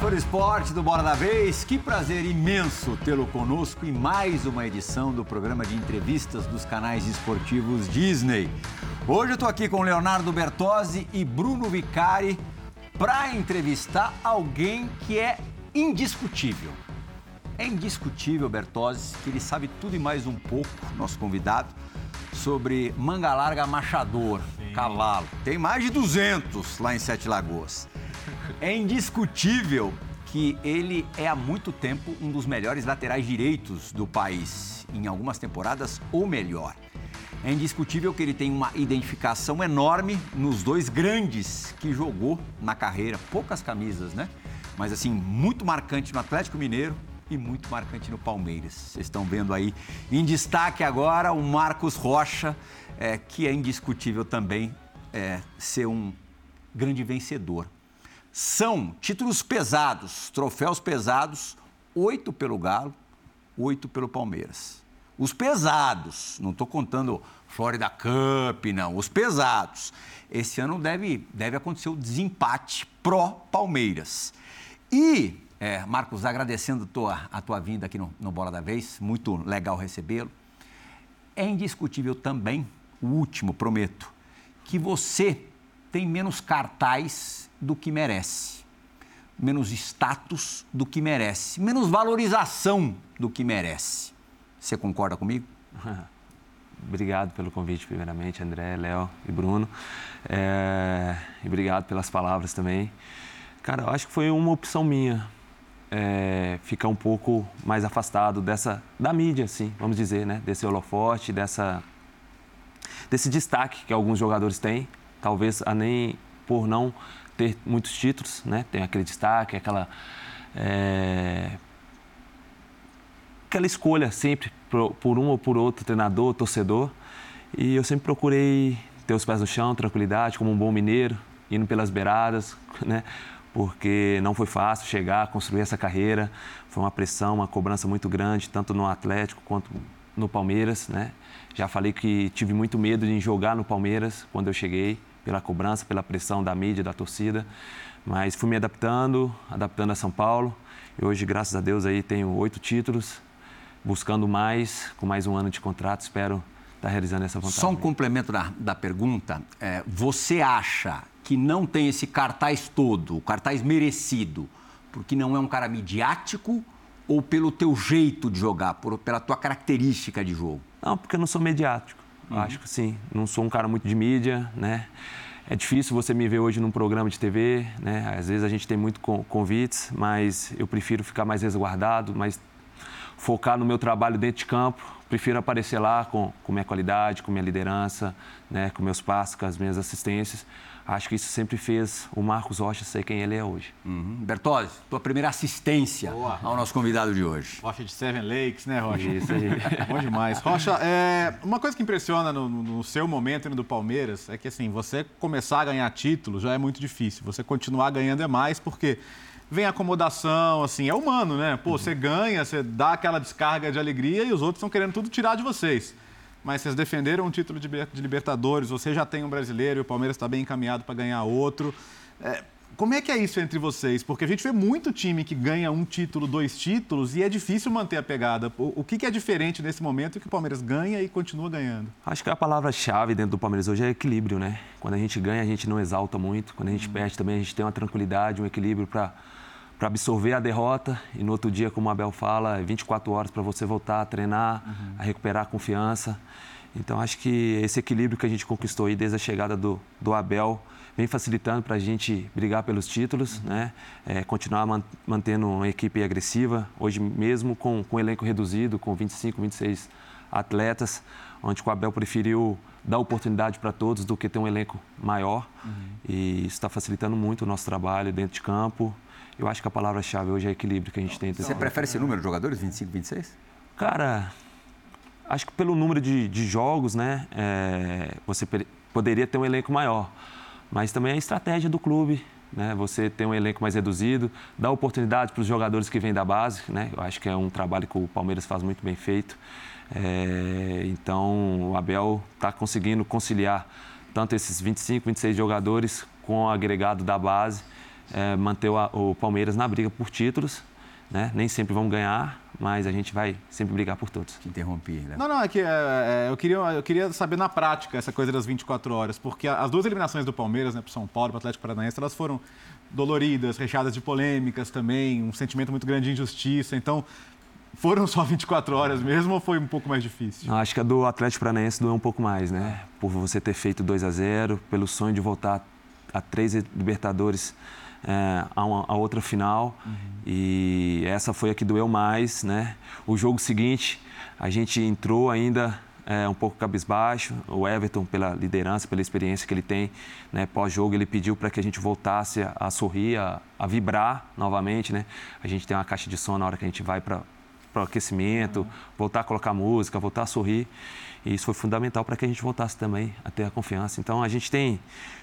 Do esporte do Bola da Vez. Que prazer imenso tê-lo conosco em mais uma edição do programa de entrevistas dos canais esportivos Disney. Hoje eu estou aqui com Leonardo Bertozzi e Bruno Vicari para entrevistar alguém que é indiscutível. É indiscutível, Bertozzi, que ele sabe tudo e mais um pouco, nosso convidado, sobre manga larga machador, Sim. cavalo. Tem mais de 200 lá em Sete Lagoas. É indiscutível que ele é há muito tempo um dos melhores laterais direitos do país, em algumas temporadas ou melhor. É indiscutível que ele tem uma identificação enorme nos dois grandes que jogou na carreira, poucas camisas, né? Mas assim, muito marcante no Atlético Mineiro e muito marcante no Palmeiras. Vocês estão vendo aí em destaque agora o Marcos Rocha, é, que é indiscutível também é, ser um grande vencedor são títulos pesados, troféus pesados, oito pelo Galo, oito pelo Palmeiras. Os pesados, não estou contando Florida Cup, não, os pesados. Esse ano deve, deve acontecer o desempate pró-Palmeiras. E, é, Marcos, agradecendo tua, a tua vinda aqui no, no Bola da Vez, muito legal recebê-lo. É indiscutível também, o último, prometo, que você tem menos cartaz do que merece, menos status do que merece, menos valorização do que merece. Você concorda comigo? Obrigado pelo convite, primeiramente, André, Léo e Bruno. É... E obrigado pelas palavras também. Cara, eu acho que foi uma opção minha é... ficar um pouco mais afastado dessa da mídia, assim, vamos dizer, né? Desse holofote, dessa desse destaque que alguns jogadores têm, talvez a nem por não ter muitos títulos, né? Tem aquele destaque, aquela é... aquela escolha sempre por, por, um ou por outro treinador, torcedor. E eu sempre procurei ter os pés no chão, tranquilidade, como um bom mineiro, indo pelas beiradas, né? Porque não foi fácil chegar, construir essa carreira. Foi uma pressão, uma cobrança muito grande, tanto no Atlético quanto no Palmeiras, né? Já falei que tive muito medo de jogar no Palmeiras quando eu cheguei pela cobrança, pela pressão da mídia, da torcida. Mas fui me adaptando, adaptando a São Paulo. E hoje, graças a Deus, aí tenho oito títulos, buscando mais, com mais um ano de contrato. Espero estar realizando essa vontade. Só um complemento da, da pergunta. É, você acha que não tem esse cartaz todo, o cartaz merecido, porque não é um cara midiático ou pelo teu jeito de jogar, por, pela tua característica de jogo? Não, porque eu não sou mediático. Uhum. Acho que sim. Não sou um cara muito de mídia, né? É difícil você me ver hoje num programa de TV, né? Às vezes a gente tem muito convites, mas eu prefiro ficar mais resguardado, mais focar no meu trabalho dentro de campo. Prefiro aparecer lá com, com minha qualidade, com minha liderança, né? com meus passos, com as minhas assistências acho que isso sempre fez o Marcos Rocha ser quem ele é hoje. Uhum. Bertozzi, tua primeira assistência Boa. ao nosso convidado de hoje. Rocha de Seven Lakes, né, Rocha? Isso aí. Bom demais. Rocha, é, uma coisa que impressiona no, no seu momento do Palmeiras é que, assim, você começar a ganhar títulos já é muito difícil. Você continuar ganhando é mais, porque vem acomodação, assim, é humano, né? Pô, uhum. você ganha, você dá aquela descarga de alegria e os outros estão querendo tudo tirar de vocês mas vocês defenderam um título de Libertadores, você já tem um brasileiro e o Palmeiras está bem encaminhado para ganhar outro. É, como é que é isso entre vocês? Porque a gente vê muito time que ganha um título, dois títulos, e é difícil manter a pegada. O, que, é diferente nesse momento que o Palmeiras ganha e continua ganhando? Acho que a palavra-chave dentro do Palmeiras hoje é equilíbrio, né? Quando a gente ganha, a gente não exalta muito. Quando a gente hum. perde também, a gente tem uma tranquilidade, um equilíbrio para para absorver a derrota e no outro dia, como o Abel fala, é 24 horas para você voltar a treinar, uhum. a recuperar a confiança. Então, acho que esse equilíbrio que a gente conquistou aí desde a chegada do, do Abel vem facilitando para a gente brigar pelos títulos, uhum. né? É, continuar man, mantendo uma equipe agressiva. Hoje mesmo com, com um elenco reduzido, com 25, 26 atletas, onde o Abel preferiu dar oportunidade para todos do que ter um elenco maior. Uhum. E isso está facilitando muito o nosso trabalho dentro de campo. Eu acho que a palavra-chave hoje é equilíbrio que a gente tem. Você prefere esse número de jogadores, 25, 26? Cara, acho que pelo número de, de jogos, né, é, você poderia ter um elenco maior. Mas também é a estratégia do clube, né? Você ter um elenco mais reduzido, dar oportunidade para os jogadores que vêm da base, né? Eu acho que é um trabalho que o Palmeiras faz muito bem feito. É, então, o Abel está conseguindo conciliar tanto esses 25, 26 jogadores com o agregado da base é, manter o, o Palmeiras na briga por títulos. Né? Nem sempre vamos ganhar, mas a gente vai sempre brigar por todos. Te interrompi, né? Não, não, é que é, é, eu, queria, eu queria saber na prática essa coisa das 24 horas, porque as duas eliminações do Palmeiras, né, para São Paulo e para o Atlético Paranaense, elas foram doloridas, recheadas de polêmicas também, um sentimento muito grande de injustiça. Então, foram só 24 horas mesmo ou foi um pouco mais difícil? Não, acho que a do Atlético Paranaense doeu um pouco mais, né? Por você ter feito 2 a 0 pelo sonho de voltar a três Libertadores é, a, uma, a, outra final. Uhum. E essa foi a que doeu mais, né? O jogo seguinte, a gente entrou ainda é, um pouco cabisbaixo. O Everton, pela liderança, pela experiência que ele tem, né, pós-jogo, ele pediu para que a gente voltasse a, a sorrir, a, a, vibrar novamente. Né? A gente tem uma caixa de som na hora que a gente vai para o aquecimento, uhum. voltar a colocar música, voltar a sorrir. E isso foi fundamental para que a gente voltasse também a ter a confiança. Então, a gente tem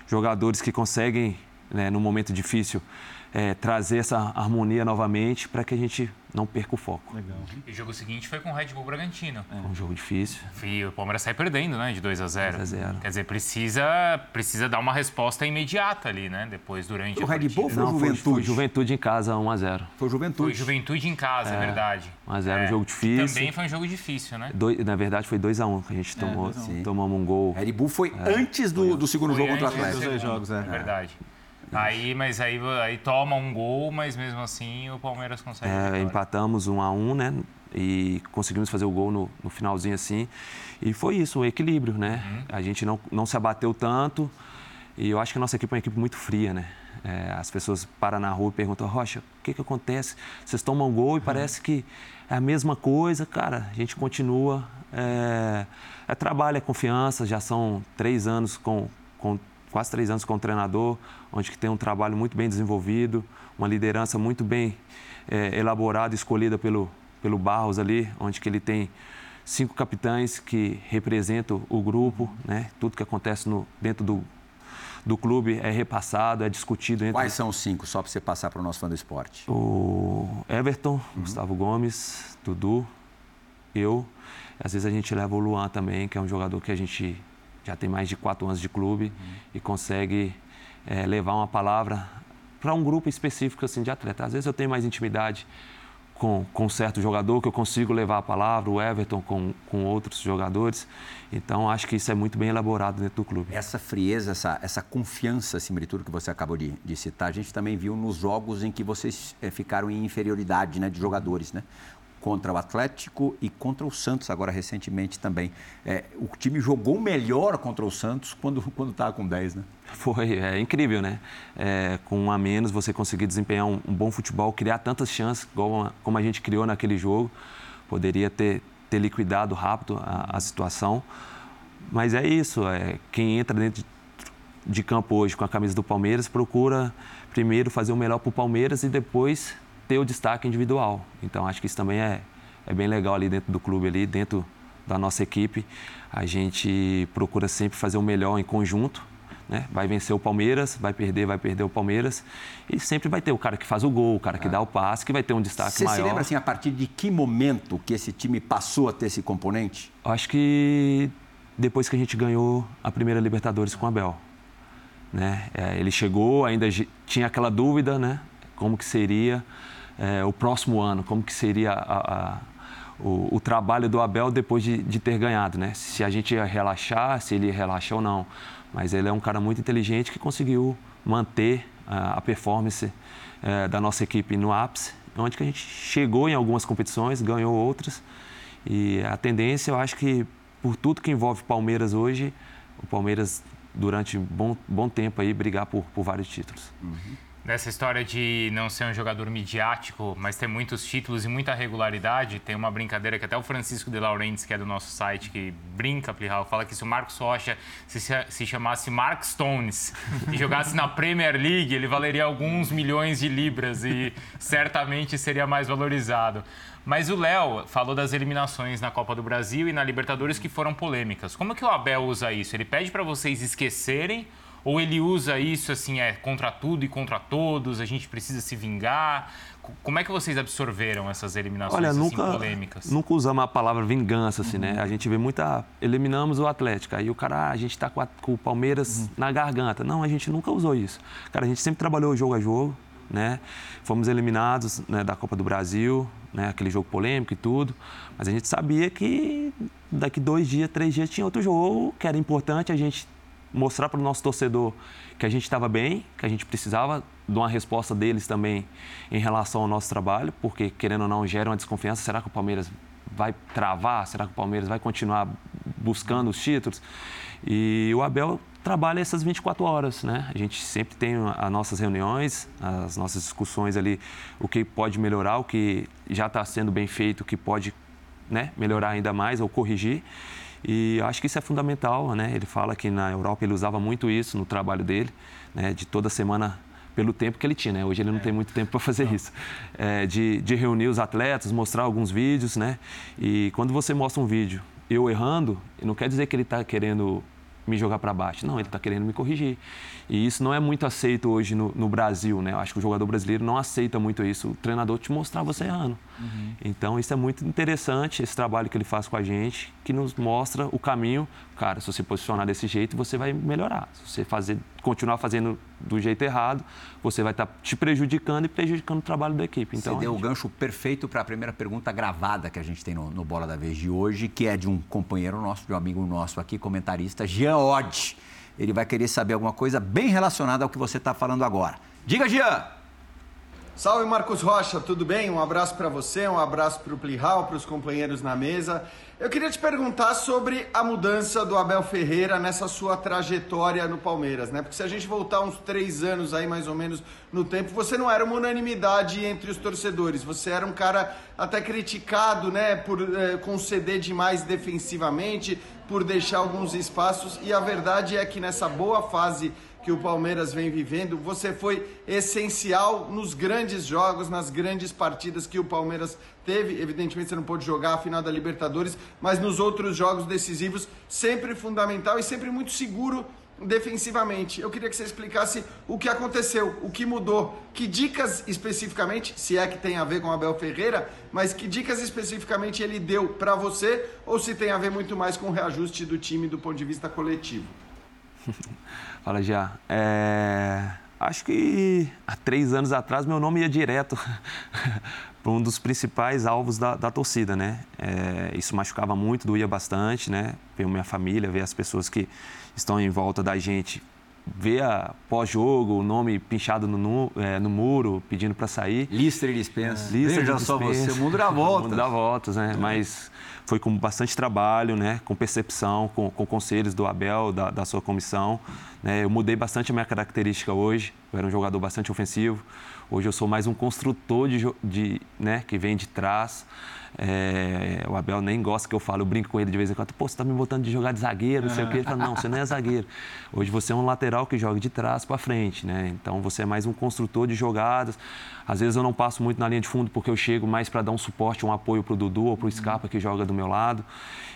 jogadores que conseguem, né, no momento difícil, é, trazer essa harmonia novamente para que a gente não perca o foco. Legal. E o jogo seguinte foi com o Red Bull Bragantino. É. Um jogo difícil. E o Palmeiras sai perdendo, né? De 2 a 0 2 a 0 Quer dizer, precisa, precisa dar uma resposta imediata ali, né? Depois, durante o Red Bull foi não, Juventude? Foi, foi Juventude em casa, 1 a 0 Foi Juventude. Foi Juventude em casa, é, é verdade. 1 a 0 é. um jogo difícil. Também foi um jogo difícil, né? Dois, na verdade, foi 2 a 1 que a gente tomou. É, tomamos um gol. Red Bull foi é. antes do, do segundo jogo contra o Atlético. Dois jogos, é. verdade. Aí, mas aí, aí toma um gol, mas mesmo assim o Palmeiras consegue. É, empatamos um a um, né? E conseguimos fazer o gol no, no finalzinho assim. E foi isso, o equilíbrio, né? Uhum. A gente não, não se abateu tanto. E eu acho que a nossa equipe é uma equipe muito fria, né? É, as pessoas param na rua e perguntam, Rocha, o que, que acontece? Vocês tomam gol e uhum. parece que é a mesma coisa. Cara, a gente continua. É, é trabalho, é confiança. Já são três anos com, com quase três anos como treinador, onde que tem um trabalho muito bem desenvolvido, uma liderança muito bem é, elaborada, escolhida pelo, pelo Barros ali, onde que ele tem cinco capitães que representam o grupo, né? Tudo que acontece no, dentro do, do clube é repassado, é discutido. Entre... Quais são os cinco, só para você passar para o nosso fã do esporte? O Everton, uhum. Gustavo Gomes, Dudu, eu. Às vezes a gente leva o Luan também, que é um jogador que a gente já tem mais de quatro anos de clube e consegue é, levar uma palavra para um grupo específico assim, de atleta. Às vezes eu tenho mais intimidade com, com certo jogador que eu consigo levar a palavra, o Everton com, com outros jogadores. Então, acho que isso é muito bem elaborado dentro do clube. Essa frieza, essa, essa confiança, acima de tudo, que você acabou de, de citar, a gente também viu nos jogos em que vocês é, ficaram em inferioridade né, de jogadores. Né? Contra o Atlético e contra o Santos, agora recentemente também. É, o time jogou melhor contra o Santos quando estava com 10, né? Foi, é incrível, né? É, com um a menos, você conseguir desempenhar um, um bom futebol, criar tantas chances como a, como a gente criou naquele jogo. Poderia ter, ter liquidado rápido a, a situação. Mas é isso, é, quem entra dentro de, de campo hoje com a camisa do Palmeiras procura primeiro fazer o melhor para o Palmeiras e depois ter o destaque individual. Então acho que isso também é, é bem legal ali dentro do clube, ali dentro da nossa equipe. A gente procura sempre fazer o melhor em conjunto. Né? Vai vencer o Palmeiras, vai perder, vai perder o Palmeiras. E sempre vai ter o cara que faz o gol, o cara que é. dá o passe, que vai ter um destaque Você maior. Você se lembra assim, a partir de que momento que esse time passou a ter esse componente? Acho que depois que a gente ganhou a primeira Libertadores com o Abel. Né? É, ele chegou, ainda tinha aquela dúvida, né? Como que seria é, o próximo ano, como que seria a, a, o, o, trabalho do Abel depois de, de, ter ganhado, né? Se a gente ia relaxar, se ele ia relaxar ou não. Mas ele é um cara muito inteligente que conseguiu manter a, a performance é, da nossa equipe no ápice, onde que a gente chegou em algumas competições, ganhou outras. E a tendência, eu acho que por tudo que envolve Palmeiras hoje, o Palmeiras durante bom, bom tempo aí brigar por, por vários títulos. Uhum dessa história de não ser um jogador midiático, mas ter muitos títulos e muita regularidade, tem uma brincadeira que até o Francisco de Laurentiis, que é do nosso site, que brinca, Plihal, fala que se o Marcos Rocha se, se chamasse Mark Stones e jogasse na Premier League, ele valeria alguns milhões de libras e certamente seria mais valorizado. Mas o Léo falou das eliminações na Copa do Brasil e na Libertadores que foram polêmicas. Como que o Abel usa isso? Ele pede para vocês esquecerem Ou ele usa isso assim, é contra tudo e contra todos, a gente precisa se vingar? Como é que vocês absorveram essas eliminações Olha, assim, nunca, polêmicas? Nunca usamos a palavra vingança, assim, né? A gente vê muita. Eliminamos o Atlético. Aí o cara, ah, a gente está com, com, o Palmeiras na garganta. Não, a gente nunca usou isso. Cara, a gente sempre trabalhou jogo a jogo, né? Fomos eliminados né, da Copa do Brasil, né? Aquele jogo polêmico e tudo. Mas a gente sabia que daqui dois dias, três dias tinha outro jogo que era importante a gente mostrar para o nosso torcedor que a gente estava bem, que a gente precisava de uma resposta deles também em relação ao nosso trabalho, porque querendo ou não gera uma desconfiança. Será que o Palmeiras vai travar? Será que o Palmeiras vai continuar buscando os títulos? E o Abel trabalha essas 24 horas, né? A gente sempre tem as nossas reuniões, as nossas discussões ali, o que pode melhorar, o que já está sendo bem feito, o que pode né, melhorar ainda mais ou corrigir. E acho que isso é fundamental, né? Ele fala que na Europa ele usava muito isso no trabalho dele, né? De toda semana pelo tempo que ele tinha, né? Hoje ele não é. tem muito tempo para fazer isso. É, de, de reunir os atletas, mostrar alguns vídeos, né? E quando você mostra um vídeo eu errando, não quer dizer que ele está querendo me jogar para baixo. Não, ele está querendo me corrigir. E isso não é muito aceito hoje no, no, Brasil, né? Eu acho que o jogador brasileiro não aceita muito isso. O treinador te mostrar você errando. Uhum. Então, isso é muito interessante, esse trabalho que ele faz com a gente, que nos mostra o caminho. Cara, se você posicionar desse jeito, você vai melhorar. Se você fazer, continuar fazendo do jeito errado, você vai estar tá te prejudicando e prejudicando o trabalho da equipe. Então, você deu gente... o gancho perfeito para a primeira pergunta gravada que a gente tem no, no Bola da Vez de hoje, que é de um companheiro nosso, de um amigo nosso aqui, comentarista, Jean Oddi ele vai querer saber alguma coisa bem relacionada ao que você está falando agora. Diga, Jean! Salve Marcos Rocha, tudo bem? Um abraço para você, um abraço para o Plihal, para os companheiros na mesa. Eu queria te perguntar sobre a mudança do Abel Ferreira nessa sua trajetória no Palmeiras, né? Porque se a gente voltar uns três anos aí mais ou menos no tempo, você não era uma unanimidade entre os torcedores. Você era um cara até criticado, né, por é, conceder demais defensivamente, por deixar alguns espaços. E a verdade é que nessa boa fase que o Palmeiras vem vivendo, você foi essencial nos grandes jogos, nas grandes partidas que o Palmeiras teve. Evidentemente você não pôde jogar a final da Libertadores, mas nos outros jogos decisivos, sempre fundamental e sempre muito seguro defensivamente. Eu queria que você explicasse o que aconteceu, o que mudou, que dicas especificamente, se é que tem a ver com Abel Ferreira, mas que dicas especificamente ele deu para você ou se tem a ver muito mais com o reajuste do time do ponto de vista coletivo. Fala já. É... Acho que há três anos atrás meu nome ia direto para um dos principais alvos da, da torcida, né? É... Isso machucava muito, doía bastante, né? Ver minha família, ver as pessoas que estão em volta da gente ver a pós-jogo, o nome pinchado no, no, é, no muro, pedindo para sair. Listra e dispensa. É. Listra Veja só você, o mundo dá voltas. O mundo dá voltas, né? É. Mas foi com bastante trabalho, né? com percepção, com, com conselhos do Abel, da, da sua comissão. Né? Eu mudei bastante a minha característica hoje. Eu era um jogador bastante ofensivo. Hoje eu sou mais um construtor de, de né? que vem de trás. É, o Abel nem gosta que eu falo, eu brinco com ele de vez em quando. Pô, você está me botando de jogar de zagueiro, não sei o quê. Ele fala, não, você não é zagueiro. Hoje você é um lateral que joga de trás para frente, né? Então você é mais um construtor de jogadas. Às vezes eu não passo muito na linha de fundo porque eu chego mais para dar um suporte, um apoio para o Dudu ou para o Scarpa que joga do meu lado.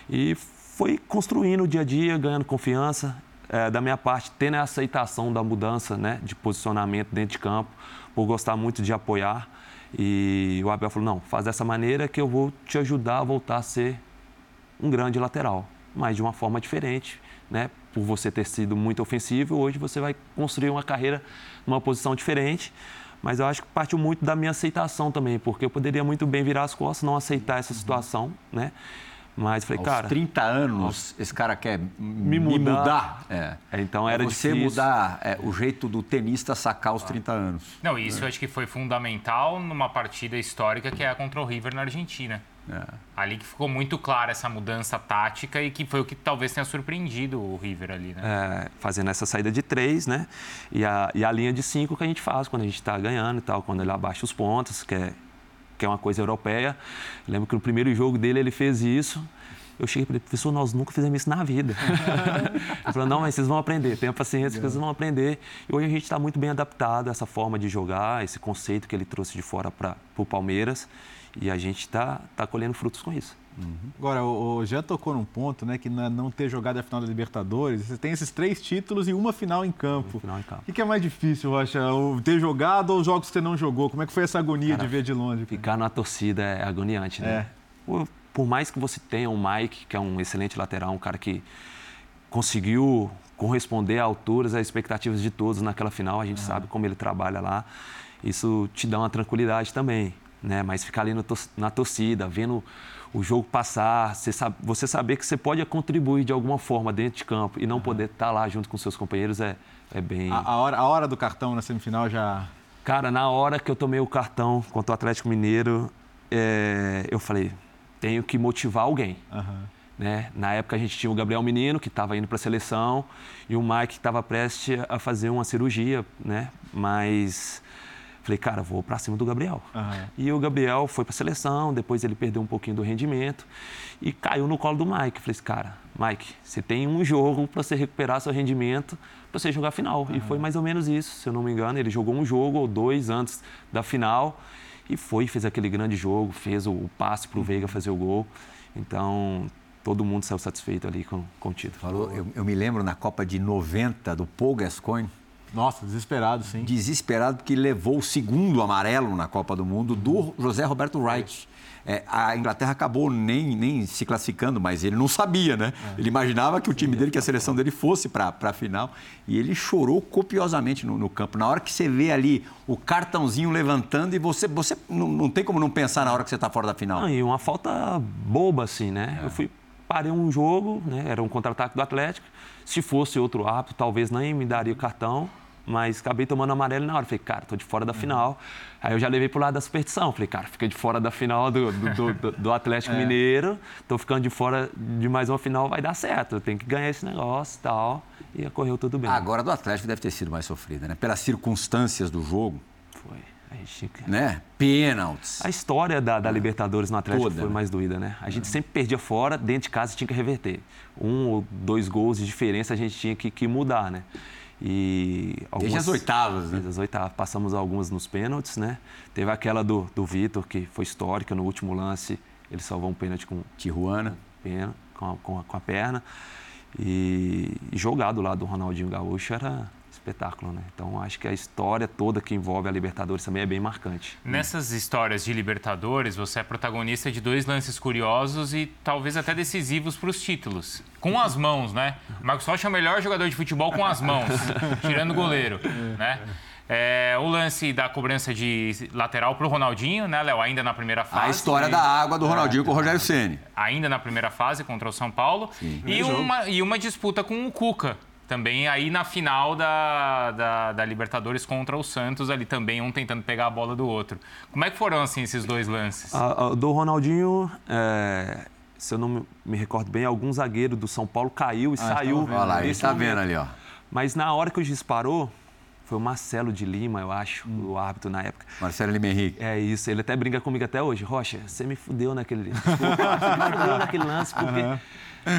E foi construindo o dia a dia, ganhando confiança. É, da minha parte, tendo a aceitação da mudança né, de posicionamento dentro de campo, por gostar muito de apoiar. E o Abel falou: não, faz dessa maneira que eu vou te ajudar a voltar a ser um grande lateral, mas de uma forma diferente, né? Por você ter sido muito ofensivo, hoje você vai construir uma carreira numa posição diferente. Mas eu acho que partiu muito da minha aceitação também, porque eu poderia muito bem virar as costas, não aceitar essa situação, né? Mas falei, Aos cara. 30 anos, esse cara quer me mudar. Me mudar. É. é. Então era você difícil. mudar é, o jeito do tenista sacar os 30 anos. Não, isso é. eu acho que foi fundamental numa partida histórica que é a contra o River na Argentina. É. Ali que ficou muito clara essa mudança tática e que foi o que talvez tenha surpreendido o River ali, né? É, fazendo essa saída de três, né? E a, e a linha de cinco que a gente faz quando a gente está ganhando e tal, quando ele abaixa os pontos, que é que é uma coisa europeia. Eu lembro que no primeiro jogo dele ele fez isso. Eu cheguei para ele, professor, nós nunca fizemos isso na vida. ele falou, não, mas vocês vão aprender, tenha paciência que vocês vão aprender. E hoje a gente está muito bem adaptado a essa forma de jogar, esse conceito que ele trouxe de fora para o Palmeiras. E a gente está tá colhendo frutos com isso. Uhum. Agora, o, Jean tocou num ponto, né, que não ter jogado a final da Libertadores, você tem esses três títulos e uma final em campo. Final em campo. O que é mais difícil, Rocha? Ter jogado ou os jogos que você não jogou? Como é que foi essa agonia cara, de ver de longe? Ficar na torcida é agoniante, né? É. Por, mais que você tenha um Mike, que é um excelente lateral, um cara que conseguiu corresponder à altura às expectativas de todos naquela final, a gente sabe como ele trabalha lá. Isso te dá uma tranquilidade também, né? Mas ficar ali na torcida, vendo o jogo passar, você, sabe, você saber que você pode contribuir de alguma forma dentro de campo e não uhum. poder estar lá junto com seus companheiros é, é bem. A, a, hora, a hora do cartão na semifinal já. Cara, na hora que eu tomei o cartão contra o Atlético Mineiro, é, eu falei, tenho que motivar alguém. Uhum. Né? Na época a gente tinha o Gabriel Menino, que estava indo para a seleção, e o Mike que estava prestes a fazer uma cirurgia, né? Mas Falei, cara, vou para cima do Gabriel. Uhum. E o Gabriel foi para a seleção, depois ele perdeu um pouquinho do rendimento e caiu no colo do Mike. Falei, cara, Mike, você tem um jogo para você recuperar seu rendimento, para você jogar a final. Uhum. E foi mais ou menos isso, se eu não me engano. Ele jogou um jogo ou dois antes da final e foi, fez aquele grande jogo, fez o, o passe para o Veiga fazer o gol. Então, todo mundo saiu satisfeito ali com, com o título. Falou, eu, eu, me lembro na Copa de 90 do Paul Gascoigne, nossa, desesperado, sim. Desesperado porque levou o segundo amarelo na Copa do Mundo do José Roberto Wright. É, a Inglaterra acabou nem, nem se classificando, mas ele não sabia, né? É. Ele imaginava que o time dele, que a seleção dele fosse para a final. E ele chorou copiosamente no, no, campo. Na hora que você vê ali o cartãozinho levantando e você, você não, não tem como não pensar na hora que você está fora da final. Não, e uma falta boba, assim, né? É. Eu fui, parei um jogo, né? Era um contra-ataque do Atlético. Se fosse outro árbitro, talvez nem me daria o cartão mas acabei tomando amarelo na hora. Falei, cara, tô de fora da final. Aí eu já levei pro lado da superstição. Falei, cara, fica de fora da final do, do, do, do Atlético é. Mineiro, tô ficando de fora de mais uma final, vai dar certo. Eu tenho que ganhar esse negócio e tal. E ocorreu tudo bem. Agora do Atlético deve ter sido mais sofrida, né? Pelas circunstâncias do jogo. Foi. A gente... Né? Pênaltis. A história da, da Libertadores no Atlético Toda, foi né? mais doída, né? A gente é. sempre perdia fora, dentro de casa tinha que reverter. Um ou dois gols de diferença a gente tinha que, que mudar, né? E algumas, desde as oitavas, né? Desde as oitavas. Passamos algumas nos pênaltis, né? Teve aquela do, do Vitor, que foi histórica, no último lance, ele salvou um pênalti com Tijuana, com a, com com a perna. E, e jogado lá do Ronaldinho Gaúcho era espetáculo, né? Então acho que a história toda que envolve a Libertadores também é bem marcante. Nessas histórias de Libertadores, você é protagonista de dois lances curiosos e talvez até decisivos para os títulos. Com as mãos, né? Marcos Rocha é o melhor jogador de futebol com as mãos, tirando o goleiro, né? É, o lance da cobrança de lateral para o Ronaldinho, né, Léo? Ainda na primeira fase. A história da água do Ronaldinho é, com o Rogério Ceni. Ainda na primeira fase contra o São Paulo. E uma, e uma disputa com o Cuca, também aí na final da, da, da, Libertadores contra o Santos, ali também um tentando pegar a bola do outro. Como é que foram, assim, esses dois lances? A, a, do Ronaldinho, é, se eu não me recordo bem, algum zagueiro do São Paulo caiu e ah, saiu. Olha lá, ele está vendo ali, ó. Mas na hora que o juiz parou, foi o Marcelo de Lima, eu acho, hum. o árbitro na época. Marcelo Lima Henrique. É isso, ele até brinca comigo até hoje. Rocha, você me fudeu naquele... Desculpa, você me fudeu naquele lance, porque... Uhum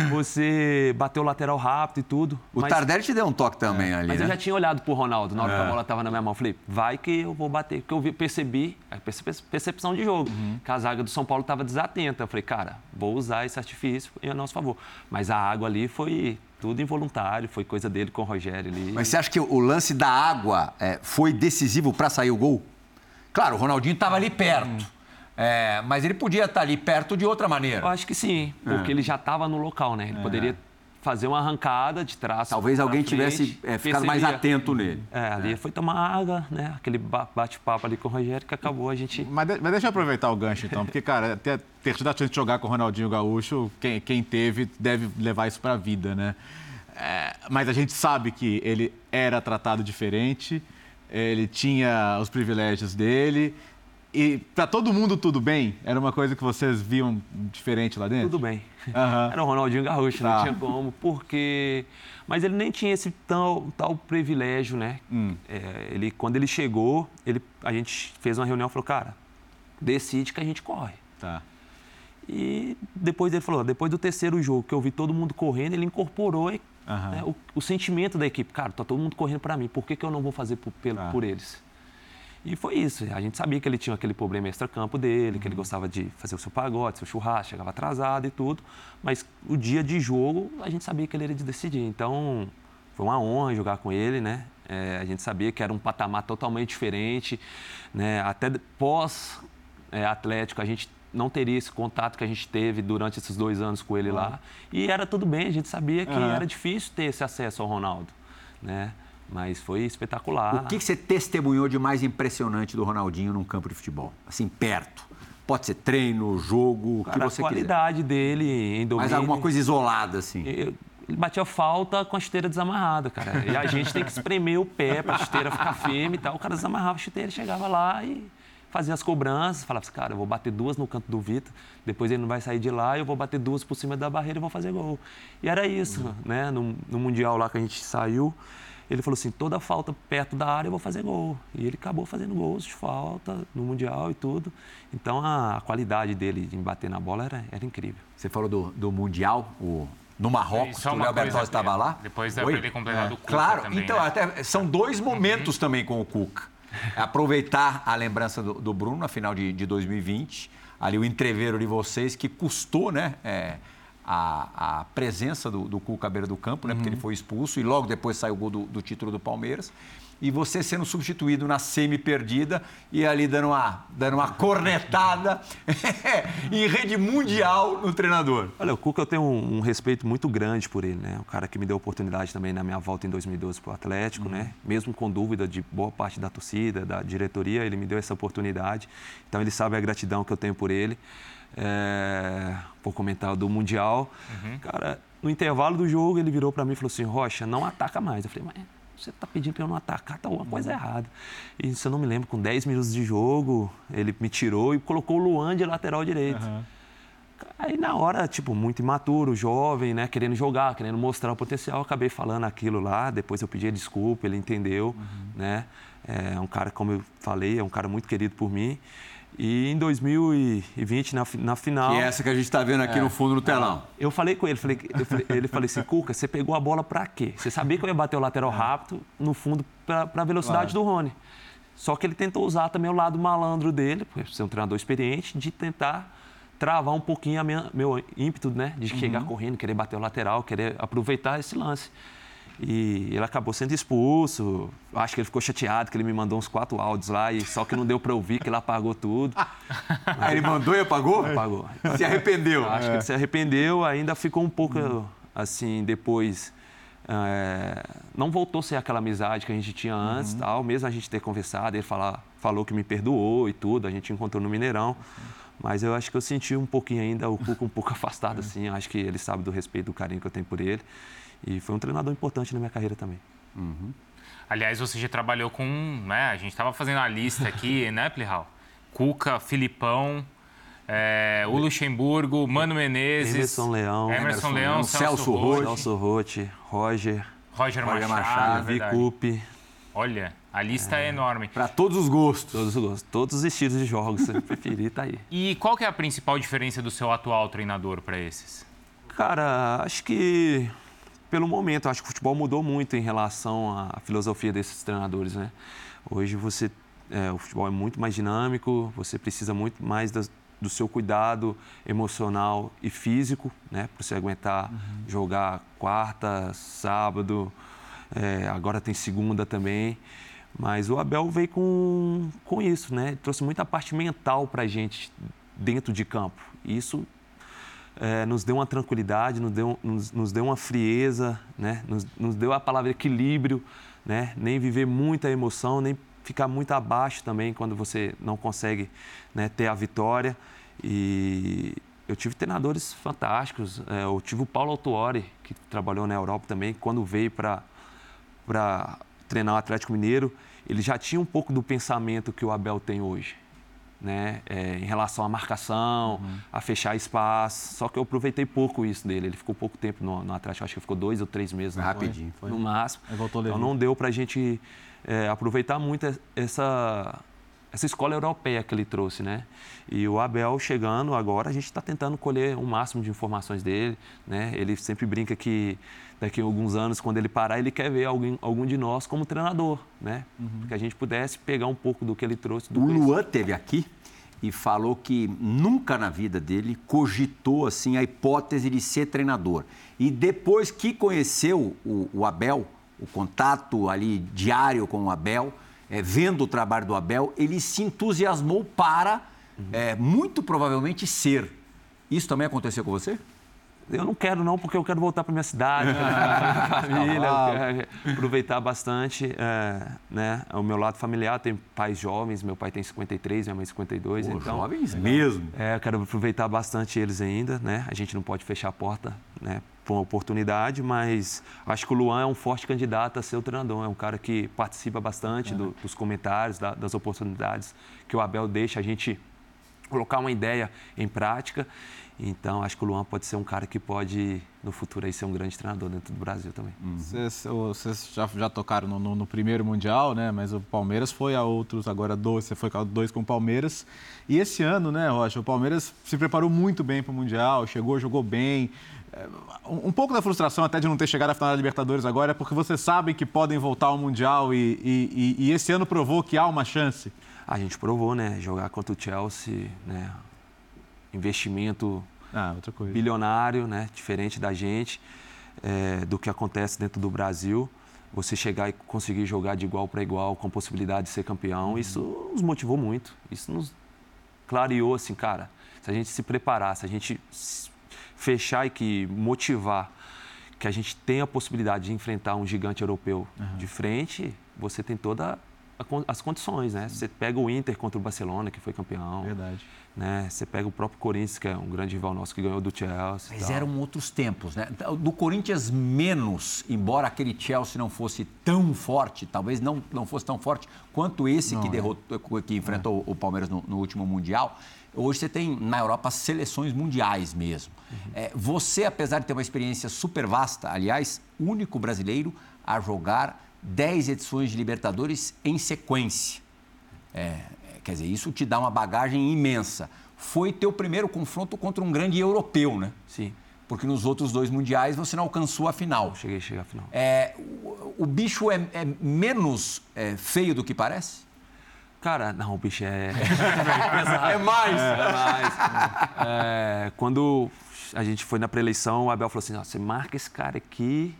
você bateu o lateral rápido e tudo. O mas... Tardelli te deu um toque também é, ali, Mas né? eu já tinha olhado pro Ronaldo na hora é. que a bola estava na minha mão. Falei, vai que eu vou bater. Porque eu percebi, a percepção de jogo, uhum. que a zaga do São Paulo estava desatenta. Eu falei, cara, vou usar esse artifício em nosso favor. Mas a água ali foi tudo involuntário, foi coisa dele com o Rogério ali. Mas você acha que o lance da água é, foi decisivo para sair o gol? Claro, o Ronaldinho estava ali perto. É, mas ele podia estar ali perto de outra maneira. Eu acho que sim, porque é. ele já estava no local, né? Ele é. poderia fazer uma arrancada de trás. Talvez alguém frente, tivesse é, ficado mais atento nele. É, ali é. foi tomar água, né? Aquele bate-papo ali com o Rogério que acabou a gente. Mas, de, mas deixa eu aproveitar o gancho então, porque, cara, ter, ter tido a chance de jogar com o Ronaldinho Gaúcho, quem, quem teve deve levar isso para a vida, né? É, mas a gente sabe que ele era tratado diferente, ele tinha os privilégios dele e para todo mundo tudo bem? Era uma coisa que vocês viam diferente lá dentro? Tudo bem. Uhum. Era o Ronaldinho Gaúcho, tá. não tinha como, porque... Mas ele nem tinha esse tal, tal privilégio, né? Hum. É, ele, quando ele chegou, ele, a gente fez uma reunião e falou, cara, decide que a gente corre. Tá. E depois ele falou, depois do terceiro jogo, que eu vi todo mundo correndo, ele incorporou uhum. né, o, o, sentimento da equipe. Cara, tá todo mundo correndo para mim, por que, que eu não vou fazer por, pelo, tá. por eles? E foi isso. A gente sabia que ele tinha aquele problema extra-campo dele, que ele gostava de fazer o seu pagode, seu churrasco, chegava atrasado e tudo. Mas o dia de jogo, a gente sabia que ele era de decidir. Então, foi uma honra jogar com ele, né? É, a gente sabia que era um patamar totalmente diferente, né? Até pós-Atlético, é, a gente não teria esse contato que a gente teve durante esses dois anos com ele uhum. lá. E era tudo bem, a gente sabia que uhum. era difícil ter esse acesso ao Ronaldo, né? Mas foi espetacular. O que, você testemunhou de mais impressionante do Ronaldinho num campo de futebol? Assim, perto. Pode ser treino, jogo, o que você quiser. A qualidade quiser. dele em domínio. Mas alguma coisa isolada, assim. Eu, ele batia falta com a chuteira desamarrada, cara. E a gente tem que espremer o pé para a chuteira ficar firme e tal. O cara desamarrava a chuteira, chegava lá e fazia as cobranças. Falava assim, cara, eu vou bater duas no canto do Vitor, depois ele não vai sair de lá, eu vou bater duas por cima da barreira e vou fazer gol. E era isso, uhum. né? No, no Mundial lá que a gente saiu, ele falou assim, toda falta perto da área eu vou fazer gol. E ele acabou fazendo gols de falta no Mundial e tudo. Então a qualidade dele em bater na bola era, era incrível. Você falou do, do Mundial, o, no Marrocos, o Léo Bertozzi estava lá? Depois deve ter completado é. o Cuca Claro, também, então né? até, são dois momentos uhum. também com o Cuca. Aproveitar a lembrança do, do Bruno na final de, de 2020, ali o entreveiro de vocês que custou, né? É, a, a presença do, do Cuca à beira do campo, né? Porque ele uhum. foi expulso e logo depois saiu o gol do, do título do Palmeiras e você sendo substituído na semi perdida e ali dando uma, dando uma cornetada em rede mundial no treinador. Olha, o Cuca eu tenho um, um, respeito muito grande por ele, né? O cara que me deu oportunidade também na minha volta em 2012 para o Atlético, uhum. né? Mesmo com dúvida de boa parte da torcida, da diretoria, ele me deu essa oportunidade. Então ele sabe a gratidão que eu tenho por ele. É, por comentar do Mundial. Uhum. Cara, no intervalo do jogo ele virou para mim e falou assim: Rocha, não ataca mais. Eu falei, mas você está pedindo para eu não atacar, tá alguma coisa errada. E se eu não me lembro, com 10 minutos de jogo, ele me tirou e colocou o Luan de lateral direito. Uhum. Aí na hora, tipo, muito imaturo, jovem, né, querendo jogar, querendo mostrar o potencial, acabei falando aquilo lá, depois eu pedi desculpa, ele entendeu, uhum. né? É um cara, como eu falei, é um cara muito querido por mim. E em 2020, na, na final. Que é essa que a gente está vendo aqui é, no fundo do telão. Eu falei com ele, falei, falei, ele falei assim: Cuca, você pegou a bola para quê? Você sabia que eu ia bater o lateral rápido, no fundo, para a velocidade claro. do Rony. Só que ele tentou usar também o lado malandro dele, por ser um treinador experiente, de tentar travar um pouquinho a minha, meu ímpeto, né? De chegar uhum. correndo, querer bater o lateral, querer aproveitar esse lance. E ele acabou sendo expulso. Acho que ele ficou chateado, que ele me mandou uns quatro áudios lá, e só que não deu para ouvir, que ele apagou tudo. Ah, ele mandou e apagou? Apagou. Se arrependeu? Acho é. que ele se arrependeu, ainda ficou um pouco, hum. assim, depois... É, não voltou a ser aquela amizade que a gente tinha antes, uhum. tal, mesmo a gente ter conversado, ele falar, falou que me perdoou e tudo, a gente encontrou no Mineirão. Mas eu acho que eu senti um pouquinho ainda o Cuca um pouco afastado, é. assim. Acho que ele sabe do respeito, do carinho que eu tenho por ele. E foi um treinador importante na minha carreira também. Uhum. Aliás, você já trabalhou com. Né, a gente estava fazendo a lista aqui, né, Plihal? Cuca, Filipão, é, o Luxemburgo, Mano Menezes. Emerson Leão. Emerson, Emerson Leão, Celso Rotti. Celso Rotti, Roger. Roger, Roger Machado. Davi Coupe. Olha, a lista é, é enorme. Para todos os gostos. Todos os gostos. Todos os estilos de jogos, se preferir, tá aí. E qual que é a principal diferença do seu atual treinador para esses? Cara, acho que pelo momento. Acho que o futebol mudou muito em relação à filosofia desses treinadores, né? Hoje você, é, o futebol é muito mais dinâmico, você precisa muito mais das, do seu cuidado emocional e físico, né? Para você aguentar uhum. jogar quarta, sábado, é, agora tem segunda também. Mas o Abel veio com, com isso, né? Ele trouxe muita parte mental para a gente dentro de campo. Isso é, nos deu uma tranquilidade, nos deu, nos, nos deu uma frieza, né? nos, nos, deu a palavra equilíbrio, né? nem viver muita emoção, nem ficar muito abaixo também quando você não consegue né, ter a vitória. E eu tive treinadores fantásticos. É, eu tive o Paulo Autuori, que trabalhou na Europa também, quando veio para treinar o Atlético Mineiro, ele já tinha um pouco do pensamento que o Abel tem hoje né, é, em relação à marcação, uhum. a fechar espaço. Só que eu aproveitei pouco isso dele. Ele ficou pouco tempo no, no Atlético, acho que ficou dois ou três meses. Rapidinho, foi? No máximo. então não deu para a gente é, aproveitar muito essa, essa escola europeia que ele trouxe, né? E o Abel chegando agora, a gente está tentando colher o máximo de informações dele, né? Ele sempre brinca que daqui a alguns anos, quando ele parar, ele quer ver alguém, algum de nós como treinador, né? Uhum. Que a gente pudesse pegar um pouco do que ele trouxe. Do o Luan teve aqui e falou que nunca na vida dele cogitou assim a hipótese de ser treinador. E depois que conheceu o, o Abel, o contato ali diário com o Abel, é, vendo o trabalho do Abel, ele se entusiasmou para, uhum. é, muito provavelmente, ser. Isso também aconteceu com você? Eu não quero não, porque eu quero voltar para minha cidade, para minha família, aproveitar bastante é, né, o meu lado familiar. Tem pais jovens, meu pai tem 53, minha mãe 52. Pô, então, jovens mesmo. É, eu quero aproveitar bastante eles ainda, né? A gente não pode fechar a porta, né? Para uma oportunidade, mas acho que o Luan é um forte candidato a ser o treinador. É um cara que participa bastante do, dos comentários, da, das oportunidades que o Abel deixa a gente colocar uma ideia em prática. Então, acho que o Luan pode ser um cara que pode, no futuro, aí, ser um grande treinador dentro do Brasil também. Vocês, uhum. já, já tocaram no, no, no, primeiro Mundial, né? Mas o Palmeiras foi a outros, agora dois, você foi a dois com o Palmeiras. E esse ano, né, Rocha, o Palmeiras se preparou muito bem para o Mundial, chegou, jogou bem. É, um pouco da frustração até de não ter chegado à final da Libertadores agora é porque vocês sabem que podem voltar ao Mundial e, e, e, e esse ano provou que há uma chance. A gente provou, né? Jogar contra o Chelsea, né? Investimento ah, bilionário, né? diferente da gente, é, do que acontece dentro do Brasil. Você chegar e conseguir jogar de igual para igual, com possibilidade de ser campeão, uhum. isso nos motivou muito. Isso nos clareou, assim, cara, se a gente se preparar, se a gente fechar e que motivar que a gente tem a possibilidade de enfrentar um gigante europeu uhum. de frente, você tem toda as condições, né? Você pega o Inter contra o Barcelona, que foi campeão. Verdade. Né? Você pega o próprio Corinthians, que é um grande rival nosso, que ganhou do Chelsea. Mas eram outros tempos, né? Do Corinthians menos, embora aquele Chelsea não fosse tão forte, talvez não, não fosse tão forte quanto esse não, que, é. derrotou, que enfrentou é. o Palmeiras no, no, último Mundial. Hoje você tem na Europa seleções mundiais mesmo. Uhum. É, você, apesar de ter uma experiência super vasta, aliás, único brasileiro a jogar 10 edições de Libertadores em sequência. É, quer dizer, isso te dá uma bagagem imensa. Foi teu primeiro confronto contra um grande europeu, né? Sim. Porque nos outros dois mundiais você não alcançou a final. cheguei, cheguei à final. É, o, o bicho é, é menos é, feio do que parece? Cara, não, o bicho é. é mais! É, mais. É, quando a gente foi na preeleição, o Abel falou assim: você marca esse cara aqui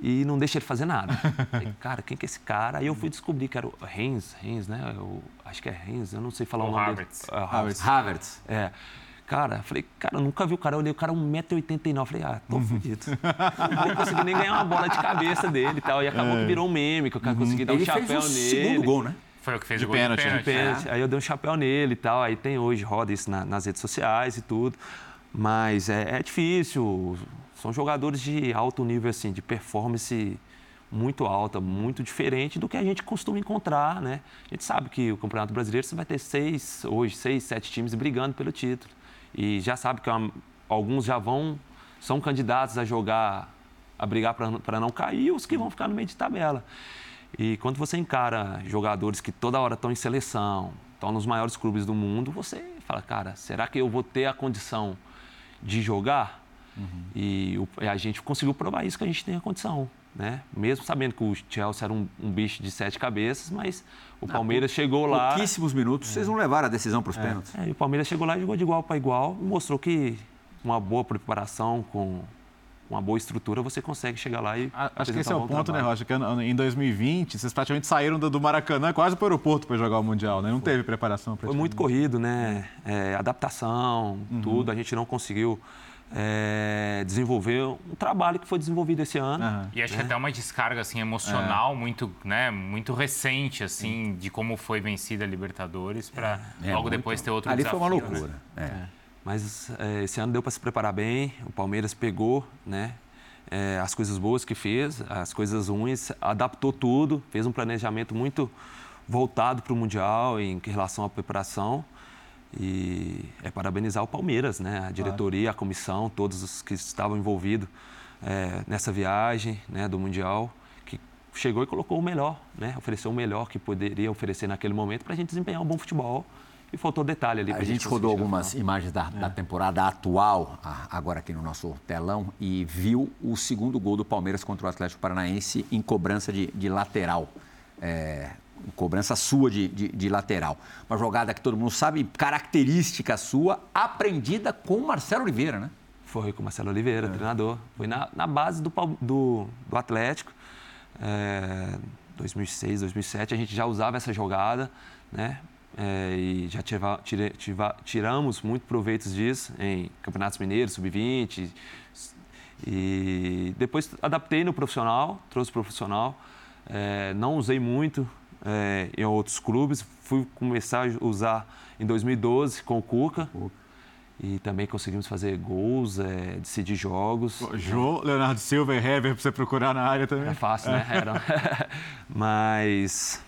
e não deixa ele fazer nada. Falei, cara, quem que é esse cara? Aí eu fui descobrir que era o Heinz, Heinz, né? Eu, acho que é Heinz, eu não sei falar o, o nome Havertz. dele. Uh, Havertz. Havertz. É. Cara, falei, cara, eu nunca vi o cara. Eu olhei o cara 1,89m. Falei, ah, tô uhum. fudido. não vou conseguir nem ganhar uma bola de cabeça dele e tal. E acabou é. que virou um meme, que o cara uhum. conseguiu dar ele um chapéu fez o nele. segundo gol, né? Foi o que fez de o gol pênalti, de pênalti. De pênalti. É. Aí eu dei um chapéu nele e tal. Aí tem hoje, roda isso na, nas redes sociais e tudo. Mas é, é difícil. São jogadores de alto nível, assim, de performance muito alta, muito diferente do que a gente costuma encontrar, né? A gente sabe que o Campeonato Brasileiro você vai ter seis, hoje, seis, sete times brigando pelo título. E já sabe que uma, alguns já vão, são candidatos a jogar, a brigar para não cair, e os que vão ficar no meio de tabela. E quando você encara jogadores que toda hora estão em seleção, estão nos maiores clubes do mundo, você fala, cara, será que eu vou ter a condição de jogar? Uhum. E a gente conseguiu provar isso, que a gente tem a condição né? Mesmo sabendo que o Chelsea era um, um bicho de sete cabeças, mas o Palmeiras chegou lá. Pouquíssimos minutos, é. vocês não levaram a decisão para os é. pênaltis. É, e o Palmeiras chegou lá e jogou de igual para igual e mostrou que uma boa preparação, com uma boa estrutura, você consegue chegar lá e. Acho que esse é o ponto, trabalho. né, Rocha? Que em 2020, vocês praticamente saíram do Maracanã quase para o aeroporto para jogar o Mundial, né? Não Foi. teve preparação Foi muito corrido, né? É, adaptação, uhum. tudo. A gente não conseguiu é, desenvolver um trabalho que foi desenvolvido esse ano. Uhum. E acho né? que até uma descarga assim, emocional é. muito, né, muito recente assim, de como foi vencida a Libertadores para é, logo muito... depois ter outro Ali desafio. Ali foi uma loucura. Né? É. Mas é, esse ano deu para se preparar bem, o Palmeiras pegou né, é, as coisas boas que fez, as coisas ruins, adaptou tudo, fez um planejamento muito voltado para o Mundial em relação à preparação. E é parabenizar o Palmeiras, né? A diretoria, a comissão, todos os que estavam envolvidos é, nessa viagem né, do Mundial, que chegou e colocou o melhor, né? Ofereceu o melhor que poderia oferecer naquele momento para a gente desempenhar um bom futebol. E faltou detalhe ali. A gente rodou algumas imagens da, da, temporada atual, agora aqui no nosso telão, e viu o segundo gol do Palmeiras contra o Atlético Paranaense em cobrança de, de lateral. É, cobrança sua de, de, de, lateral. Uma jogada que todo mundo sabe, característica sua, aprendida com o Marcelo Oliveira, né? Foi com o Marcelo Oliveira, é. treinador. Foi na, na base do, do, do Atlético. É, 2006, 2007, a gente já usava essa jogada, né? É, e já tiva, tira, tiva, tiramos muito proveitos disso em campeonatos mineiros, sub-20. E depois adaptei no profissional, trouxe profissional. É, não usei muito é, em outros clubes. Fui começar a usar em 2012 com o Cuca. E também conseguimos fazer gols, é, decidir jogos. Jô, Leonardo Silva e Hever para você procurar na área também. É fácil, né? Era. Mas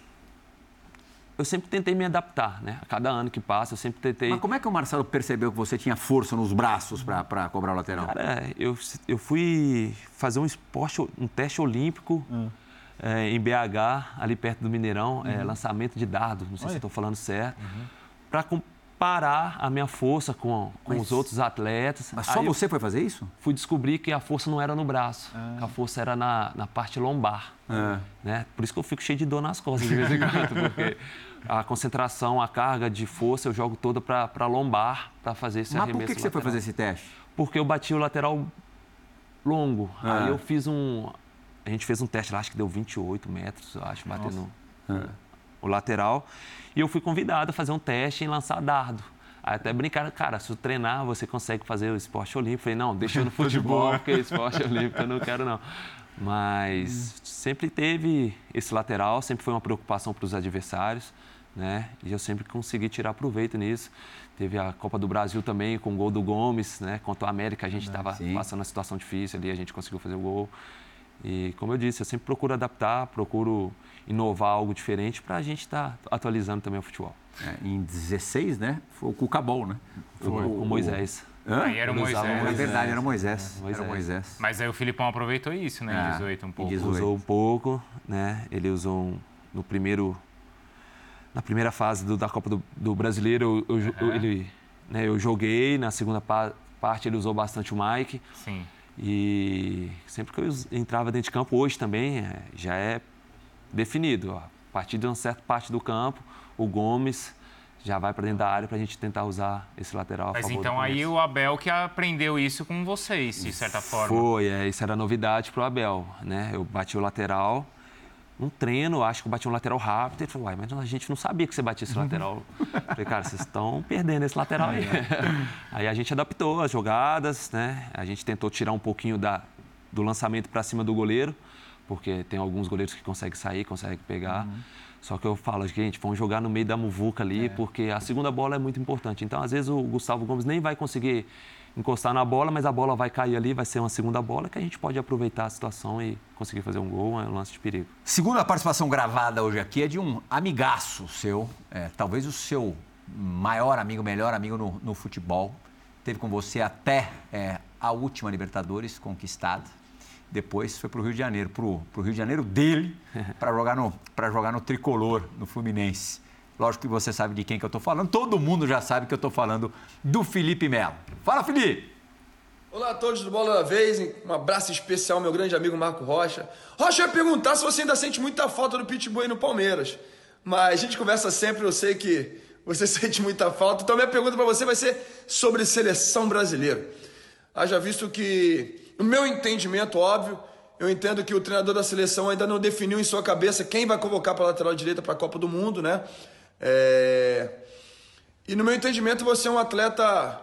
eu sempre tentei me adaptar, né? A cada ano que passa, eu sempre tentei. Mas como é que o Marcelo percebeu que você tinha força nos braços para cobrar o lateral? Cara, eu, eu fui fazer um esporte, um teste olímpico hum. É, em BH, ali perto do Mineirão, é, uhum. é, lançamento de dardo, não sei se estou falando certo, uhum. para comparar a minha força com, com mas, os outros atletas. Mas só Aí você foi fazer isso? Fui descobrir que a força não era no braço, ah. a força era na, na parte lombar. Ah. Né? Por isso que eu fico cheio de dor nas costas de vez em quando, porque a concentração, a carga de força eu jogo toda para lombar para fazer esse Mas arremesso. Mas por que, que você foi fazer esse teste? Porque eu bati o lateral longo. Ah. Aí eu fiz um. A gente fez um teste lá, acho que deu 28 metros, eu acho, batendo ah. o lateral. E eu fui convidado a fazer um teste em lançar dardo. Aí até brincaram, cara, se eu treinar, você consegue fazer o esporte olímpico. Falei, não, deixa no futebol, porque esporte olímpico eu não quero, não. Mas sempre teve esse lateral, sempre foi uma preocupação para os adversários, né? E eu sempre consegui tirar proveito nisso. Teve a Copa do Brasil também, com o gol do Gomes, né? Contra o América, a gente estava ah, passando uma situação difícil ali, a gente conseguiu fazer o gol. E, como eu disse, eu sempre procuro adaptar, procuro inovar algo diferente para a gente estar tá atualizando também o futebol. É, em 16, né? Foi o Cucabol, né? Foi, o, o Moisés. Hã? Aí era o Moisés. Moisés. É verdade, era Moisés. É, Moisés. Era Moisés. Mas aí o Filipão aproveitou isso, né? Em 18 um pouco. 18. Usou um pouco, né? Ele usou um, no primeiro... Na primeira fase do, da Copa do, do Brasileiro, eu, eu, uhum. ele, né, eu joguei. Na segunda pa, parte, ele usou bastante o Mike. Sim. E sempre que eu entrava dentro de campo, hoje também, é, já é definido. Ó, a partir de uma certa parte do campo, o Gomes já vai para dentro da área para a gente tentar usar esse lateral. Mas então aí o Abel que aprendeu isso com vocês, de certa forma. Foi, é, isso era novidade para o Abel. Né? Eu bati o lateral, um treino, acho que eu bati um lateral rápido. Ele falou, uai, mas a gente não sabia que você batia esse lateral. falei, cara, vocês estão perdendo esse lateral aí. aí a gente adaptou as jogadas, né? A gente tentou tirar um pouquinho da, do lançamento para cima do goleiro porque tem alguns goleiros que conseguem sair, conseguem pegar. Uhum. Só que eu falo, gente, vamos jogar no meio da muvuca ali, é. porque a segunda bola é muito importante. Então, às vezes, o Gustavo Gomes nem vai conseguir encostar na bola, mas a bola vai cair ali, vai ser uma segunda bola que a gente pode aproveitar a situação e conseguir fazer um gol, um lance de perigo. Segunda participação gravada hoje aqui é de um amigaço seu, é, talvez o seu maior amigo, melhor amigo no, no futebol. Teve com você até é, a última Libertadores conquistada depois foi para o Rio de Janeiro, para o Rio de Janeiro dele, para jogar, no, jogar no tricolor, no Fluminense. Lógico que você sabe de quem que eu estou falando, todo mundo já sabe que eu estou falando do Felipe Melo. Fala, Felipe! Olá a todos do Bola da Vez, um abraço especial ao meu grande amigo Marco Rocha. Rocha, eu ia perguntar se você ainda sente muita falta do Pitbull no Palmeiras. Mas a gente conversa sempre, eu sei que você sente muita falta. Então minha pergunta para você vai ser sobre seleção brasileira. Haja visto que no meu entendimento, óbvio, eu entendo que o treinador da seleção ainda não definiu em sua cabeça quem vai convocar para a lateral direita para a Copa do Mundo, né? É... E no meu entendimento, você é um atleta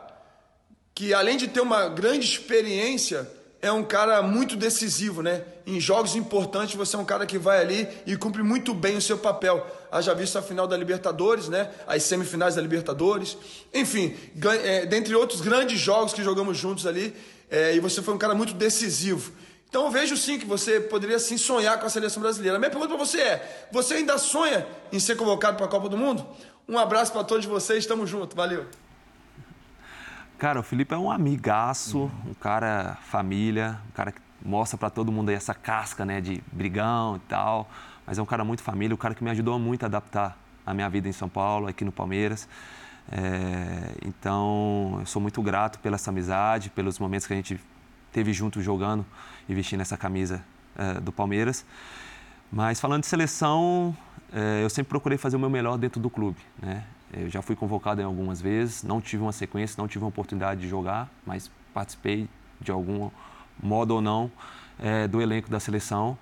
que, além de ter uma grande experiência, é um cara muito decisivo, né? Em jogos importantes, você é um cara que vai ali e cumpre muito bem o seu papel. Haja visto a final da Libertadores, né? As semifinais da Libertadores. Enfim, é, dentre outros grandes jogos que jogamos juntos ali, é, e você foi um cara muito decisivo. Então eu vejo sim que você poderia sim sonhar com a seleção brasileira. A minha pergunta para você é: você ainda sonha em ser convocado para a Copa do Mundo? Um abraço para todos vocês, estamos juntos, valeu. Cara, o Felipe é um amigaço, um cara família, um cara que mostra para todo mundo aí essa casca, né, de brigão e tal, mas é um cara muito família, um cara que me ajudou muito a adaptar a minha vida em São Paulo, aqui no Palmeiras. É, então, eu sou muito grato pela essa amizade, pelos momentos que a gente teve junto jogando e vestindo essa camisa é, do Palmeiras. Mas falando de seleção, é, eu sempre procurei fazer o meu melhor dentro do clube, né? Eu já fui convocado em algumas vezes, não tive uma sequência, não tive uma oportunidade de jogar, mas participei de algum modo ou não é, do elenco da seleção,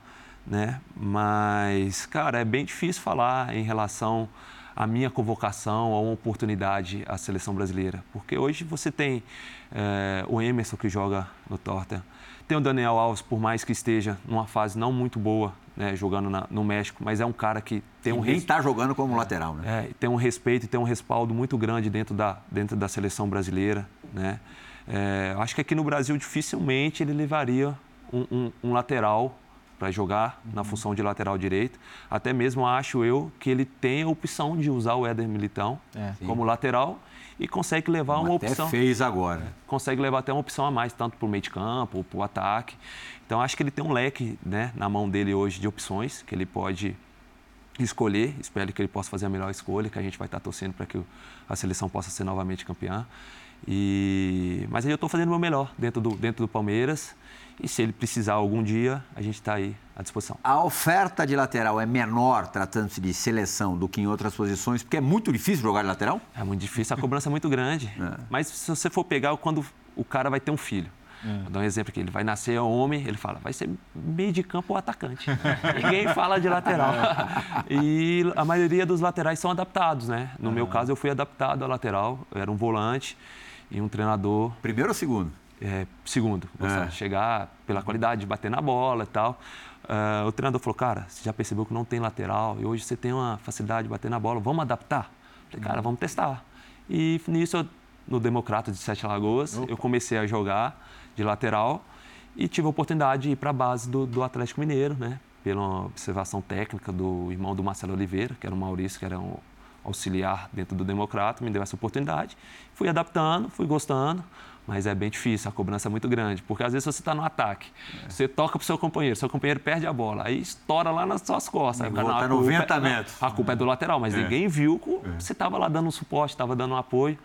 né? Mas, cara, é bem difícil falar em relação à minha convocação ou uma oportunidade à seleção brasileira, porque hoje você tem é, o Emerson que joga no Tottenham, tem o Daniel Alves, por mais que esteja numa fase não muito boa, né, jogando na, no México, mas é um cara que tem um... Nem está jogando como lateral, né? É, tem um respeito e tem um respaldo muito grande dentro da, dentro da seleção brasileira, né? É, acho que aqui no Brasil dificilmente ele levaria um, um, um lateral para jogar uhum. na função de lateral direito. Até mesmo acho eu que ele tem a opção de usar o Éder Militão é, como lateral e consegue levar Como uma até opção. fez agora. Consegue levar até uma opção a mais, tanto para o meio de campo, para o ataque. Então acho que ele tem um leque né, na mão dele hoje de opções que ele pode escolher. Espero que ele possa fazer a melhor escolha, que a gente vai estar torcendo para que a seleção possa ser novamente campeã. E... Mas aí eu estou fazendo o meu melhor dentro do, dentro do Palmeiras. E se ele precisar algum dia, a gente está aí à disposição. A oferta de lateral é menor, tratando-se de seleção, do que em outras posições, porque é muito difícil jogar de lateral? É muito difícil, a cobrança é muito grande. É. Mas se você for pegar quando o cara vai ter um filho. É. Vou dar um exemplo aqui. Ele vai nascer homem, ele fala, vai ser meio de campo ou atacante. Ninguém fala de lateral. e a maioria dos laterais são adaptados, né? No meu caso, eu fui adaptado a lateral. Eu era um volante e um treinador. Primeiro ou segundo? É, segundo. É. Chegar pela qualidade de bater na bola e tal. Uh, o treinador falou, cara, você já percebeu que não tem lateral e hoje você tem uma facilidade de bater na bola, vamos adaptar? Falei, cara, vamos testar. E nisso, no Democrata de Sete Lagoas, Opa. eu comecei a jogar de lateral e tive a oportunidade de ir para a base do, do, Atlético Mineiro, né? Pela observação técnica do irmão do Marcelo Oliveira, que era o Maurício, que era um auxiliar dentro do Democrata, me deu essa oportunidade. Fui adaptando, fui gostando, mas é bem difícil, a cobrança é muito grande, porque às vezes você está no ataque, é. você toca para o seu companheiro, seu companheiro perde a bola, aí estoura lá nas suas costas. Aí, tá 90 é, metros. A culpa é do lateral, mas é. ninguém viu que é. você estava lá dando um suporte, estava dando um apoio,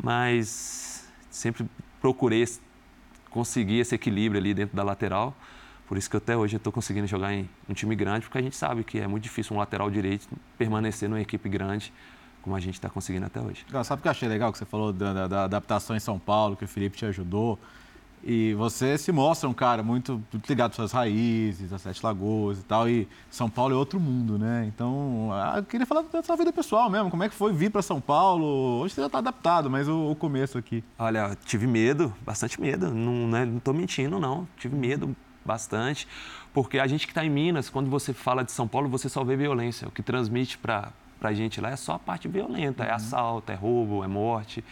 mas sempre procurei conseguir esse equilíbrio ali dentro da lateral. Por isso que até hoje eu estou conseguindo jogar em um time grande, porque a gente sabe que é muito difícil um lateral direito permanecer numa equipe grande, como a gente está conseguindo até hoje. Sabe o que eu achei legal que você falou da, da, da, adaptação em São Paulo, que o Felipe te ajudou? E você se mostra um cara muito, muito ligado às suas raízes, às Sete Lagoas e tal. E São Paulo é outro mundo, né? Então, ah, eu queria falar da sua vida pessoal mesmo. Como é que foi vir para São Paulo? Hoje você já está adaptado, mas o, o, começo aqui. Olha, tive medo, bastante medo. Não, né, não tô mentindo, não. Tive medo bastante. Porque a gente que está em Minas, quando você fala de São Paulo, você só vê violência. O que transmite para para a gente lá é só a parte violenta, é uhum. é assalto, é roubo, é morte.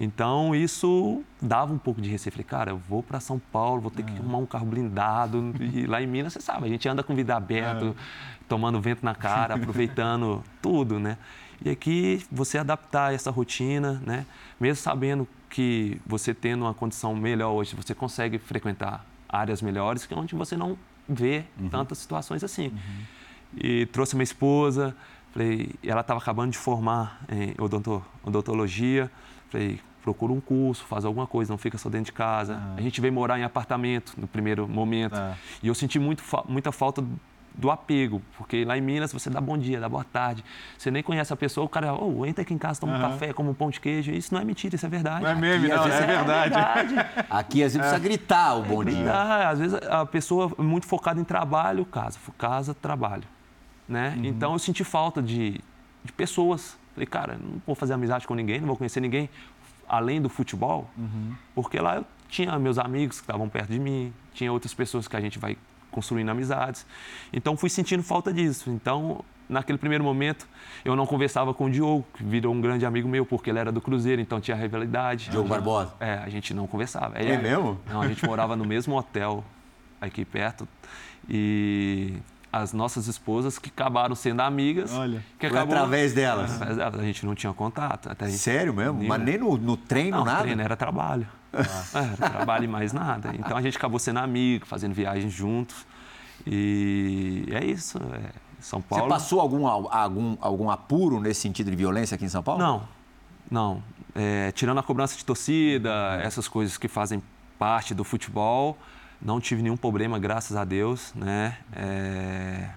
Então isso dava um pouco de receio. Falei, cara, eu vou para São Paulo, vou ter que uhum. arrumar um carro blindado. E lá em Minas, você sabe, a gente anda com vida aberta, uhum. tomando vento na cara, aproveitando tudo, né? E aqui você adaptar essa rotina, né? Mesmo sabendo que você tendo uma condição melhor hoje, você consegue frequentar áreas melhores, que é onde você não vê uhum. tantas situações assim. Uhum. E trouxe minha esposa, Falei, ela estava acabando de formar em odontologia. Falei, procura um curso, faz alguma coisa, não fica só dentro de casa. Ah. A gente veio morar em apartamento no primeiro momento. Ah. E eu senti muito, muita falta do apego, porque lá em Minas você dá bom dia, dá boa tarde, você nem conhece a pessoa, o cara, oh, entra aqui em casa, toma um café, come um pão de queijo. Isso não é mentira, isso é verdade. Não é meme, não, é, é, verdade. é, verdade. Aqui às vezes precisa gritar o bom é dia. Às vezes a pessoa é muito focada em trabalho, casa, casa, trabalho né? Uhum. Então eu senti falta de, de pessoas. Falei, cara, não vou fazer amizade com ninguém, não vou conhecer ninguém além do futebol, uhum. porque lá eu tinha meus amigos que estavam perto de mim, tinha outras pessoas que a gente vai construindo amizades. Então fui sentindo falta disso. Então, naquele primeiro momento, eu não conversava com o Diogo, que virou um grande amigo meu, porque ele era do Cruzeiro, então tinha rivalidade. Diogo Barbosa? É, a gente não conversava. É mesmo? Não, a gente morava no mesmo hotel aqui perto. E as nossas esposas que acabaram sendo amigas. Olha, que acabou... através delas. A gente não tinha contato. Até gente... Sério mesmo? Mas nem no, no treino, não, nada? treino era trabalho. É, trabalho e mais nada. Então a gente acabou sendo amigo, fazendo viagens juntos. E é isso. É São Paulo. Você passou algum, algum, algum apuro nesse sentido de violência aqui em São Paulo? Não, não. É, tirando a cobrança de torcida, essas coisas que fazem parte do futebol, não tive nenhum problema, graças a Deus, né? É,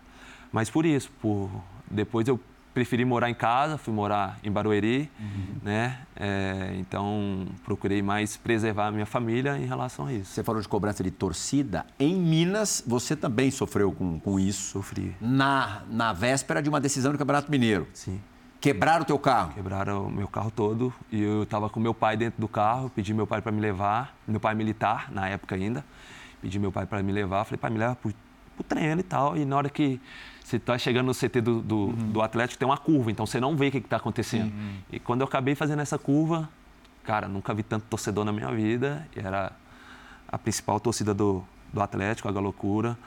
mas por isso, por depois eu preferi morar em casa, fui morar em Barueri, uhum. né? É, então procurei mais preservar a minha família em relação a isso. Você falou de cobrança de torcida. Em Minas, você também sofreu com, com isso? Sofri. Na, na véspera de uma decisão do Campeonato Mineiro? Sim. Quebraram o teu carro? Quebraram o meu carro todo e eu estava com meu pai dentro do carro, pedi meu pai para me levar, meu pai militar na época ainda, pedi meu pai para me levar, falei, pai, me leva para o treino e tal, e na hora que você está chegando no CT do, do, uhum. do, Atlético, tem uma curva, então você não vê o que está acontecendo. Uhum. E quando eu acabei fazendo essa curva, cara, nunca vi tanto torcedor na minha vida, era a principal torcida do, do Atlético, a Galocura.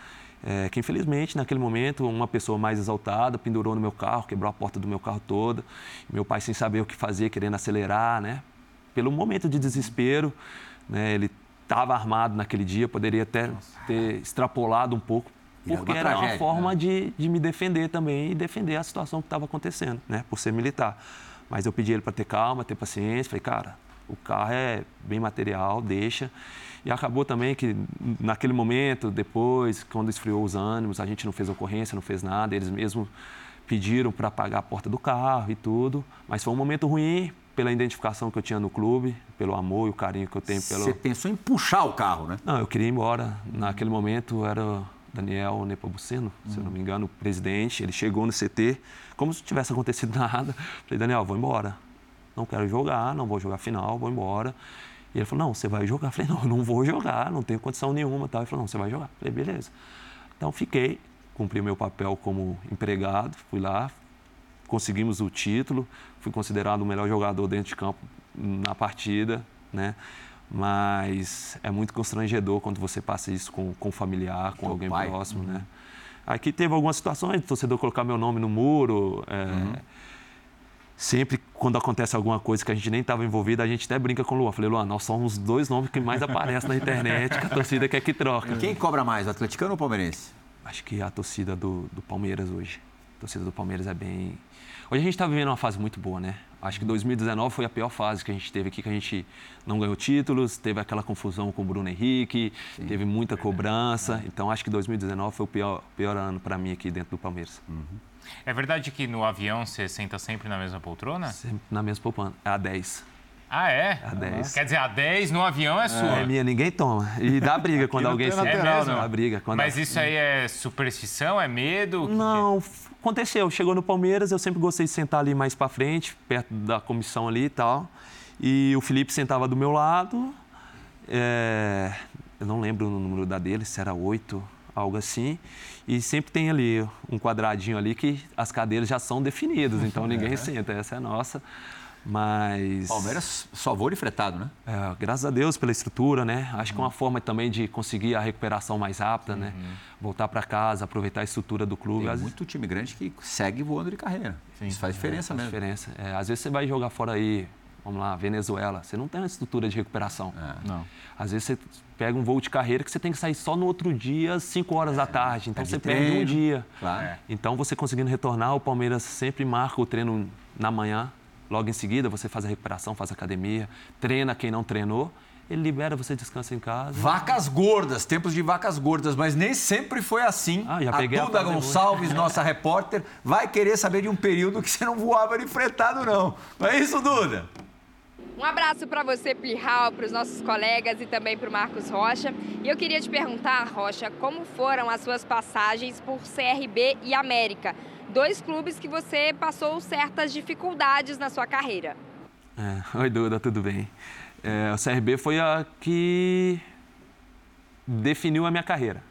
É, que infelizmente naquele momento uma pessoa mais exaltada pendurou no meu carro, quebrou a porta do meu carro toda. Meu pai sem saber o que fazer, querendo acelerar, né? Pelo momento de desespero, né? Ele estava armado naquele dia, poderia até ter extrapolado um pouco, porque uma era tragédia, uma forma né? de, de me defender também e defender a situação que estava acontecendo, né? Por ser militar. Mas eu pedi ele para ter calma, ter paciência. Falei, cara, o carro é bem material, deixa. E acabou também que, naquele momento, depois, quando esfriou os ânimos, a gente não fez ocorrência, não fez nada, eles mesmos pediram para pagar a porta do carro e tudo. Mas foi um momento ruim pela identificação que eu tinha no clube, pelo amor e o carinho que eu tenho pelo. Você pensou em puxar o carro, né? Não, eu queria ir embora. Naquele momento era Daniel Nepomuceno, se eu não me engano, o presidente. Ele chegou no CT, como se tivesse acontecido nada. Falei, Daniel, vou embora. Não quero jogar, não vou jogar final, vou embora. E ele falou, não, você vai jogar. Eu falei, não, eu não vou jogar, não tenho condição nenhuma. Tal. Ele falou, não, você vai jogar. Eu falei, beleza. Então fiquei, cumpri meu papel como empregado, fui lá, conseguimos o título, fui considerado o melhor jogador dentro de campo na partida, né? Mas é muito constrangedor quando você passa isso com, com um familiar, com alguém pai. próximo, uhum. né? Aqui teve algumas situações de torcedor colocar meu nome no muro, é, uhum sempre quando acontece alguma coisa que a gente nem estava envolvido, a gente até brinca com o Luan. Falei, Luan, nós somos os dois nomes que mais aparecem na internet, que a torcida quer que troca. Quem cobra mais, o atleticano ou o palmeirense? Acho que a torcida do, do Palmeiras hoje. A torcida do Palmeiras é bem... Hoje a gente está vivendo uma fase muito boa, né? Acho que 2019 foi a pior fase que a gente teve aqui, que a gente não ganhou títulos, teve aquela confusão com o Bruno Henrique, Sim. teve muita cobrança. Então acho que 2019 foi o pior, pior ano para mim aqui dentro do Palmeiras. Uhum. É verdade que no avião você senta sempre na mesma poltrona? Sempre na mesma poltrona. É a 10. Ah, é? A 10. Quer dizer, a 10 no avião é sua. É minha, ninguém toma. E dá briga quando alguém se... É mesmo? Dá briga. Quando Mas isso aí é superstição? É medo? Não, aconteceu. Chegou no Palmeiras, eu sempre gostei de sentar ali mais para frente, perto da comissão ali e tal. E o Felipe sentava do meu lado. É... Eu não lembro o número da dele, se era 8, algo assim. E sempre tem ali um quadradinho ali que as cadeiras já são definidas, então ninguém é. senta. Essa é a nossa. Mas. Palmeiras só voo de fretado, né? É, graças a Deus pela estrutura, né? Acho uhum. que é uma forma também de conseguir a recuperação mais rápida, né? uhum. né? Voltar para casa, aproveitar a estrutura do clube. Tem às muito vezes... time grande que segue voando de carreira. Sim. Isso faz diferença é, faz mesmo. diferença. É, às vezes você vai jogar fora aí, vamos lá, Venezuela, você não tem uma estrutura de recuperação. É. Não. Às vezes você pega um voo de carreira que você tem que sair só no outro dia, 5 horas da é, tarde. Então você treino. perde um dia. Claro. Então você conseguindo retornar, o Palmeiras sempre marca o treino na manhã Logo em seguida, você faz a recuperação, faz academia, treina quem não treinou, ele libera, você descansa em casa. Vacas gordas, tempos de vacas gordas, mas nem sempre foi assim. Ah, já peguei a Duda a Gonçalves, nossa repórter, vai querer saber de um período que você não voava de fretado, não. Não é isso, Duda? Um abraço para você, Plihal, para os nossos colegas e também para o Marcos Rocha. E eu queria te perguntar, Rocha, como foram as suas passagens por CRB e América? Dois clubes que você passou certas dificuldades na sua carreira. É, oi, Duda, tudo bem? É, o CRB foi a que definiu a minha carreira,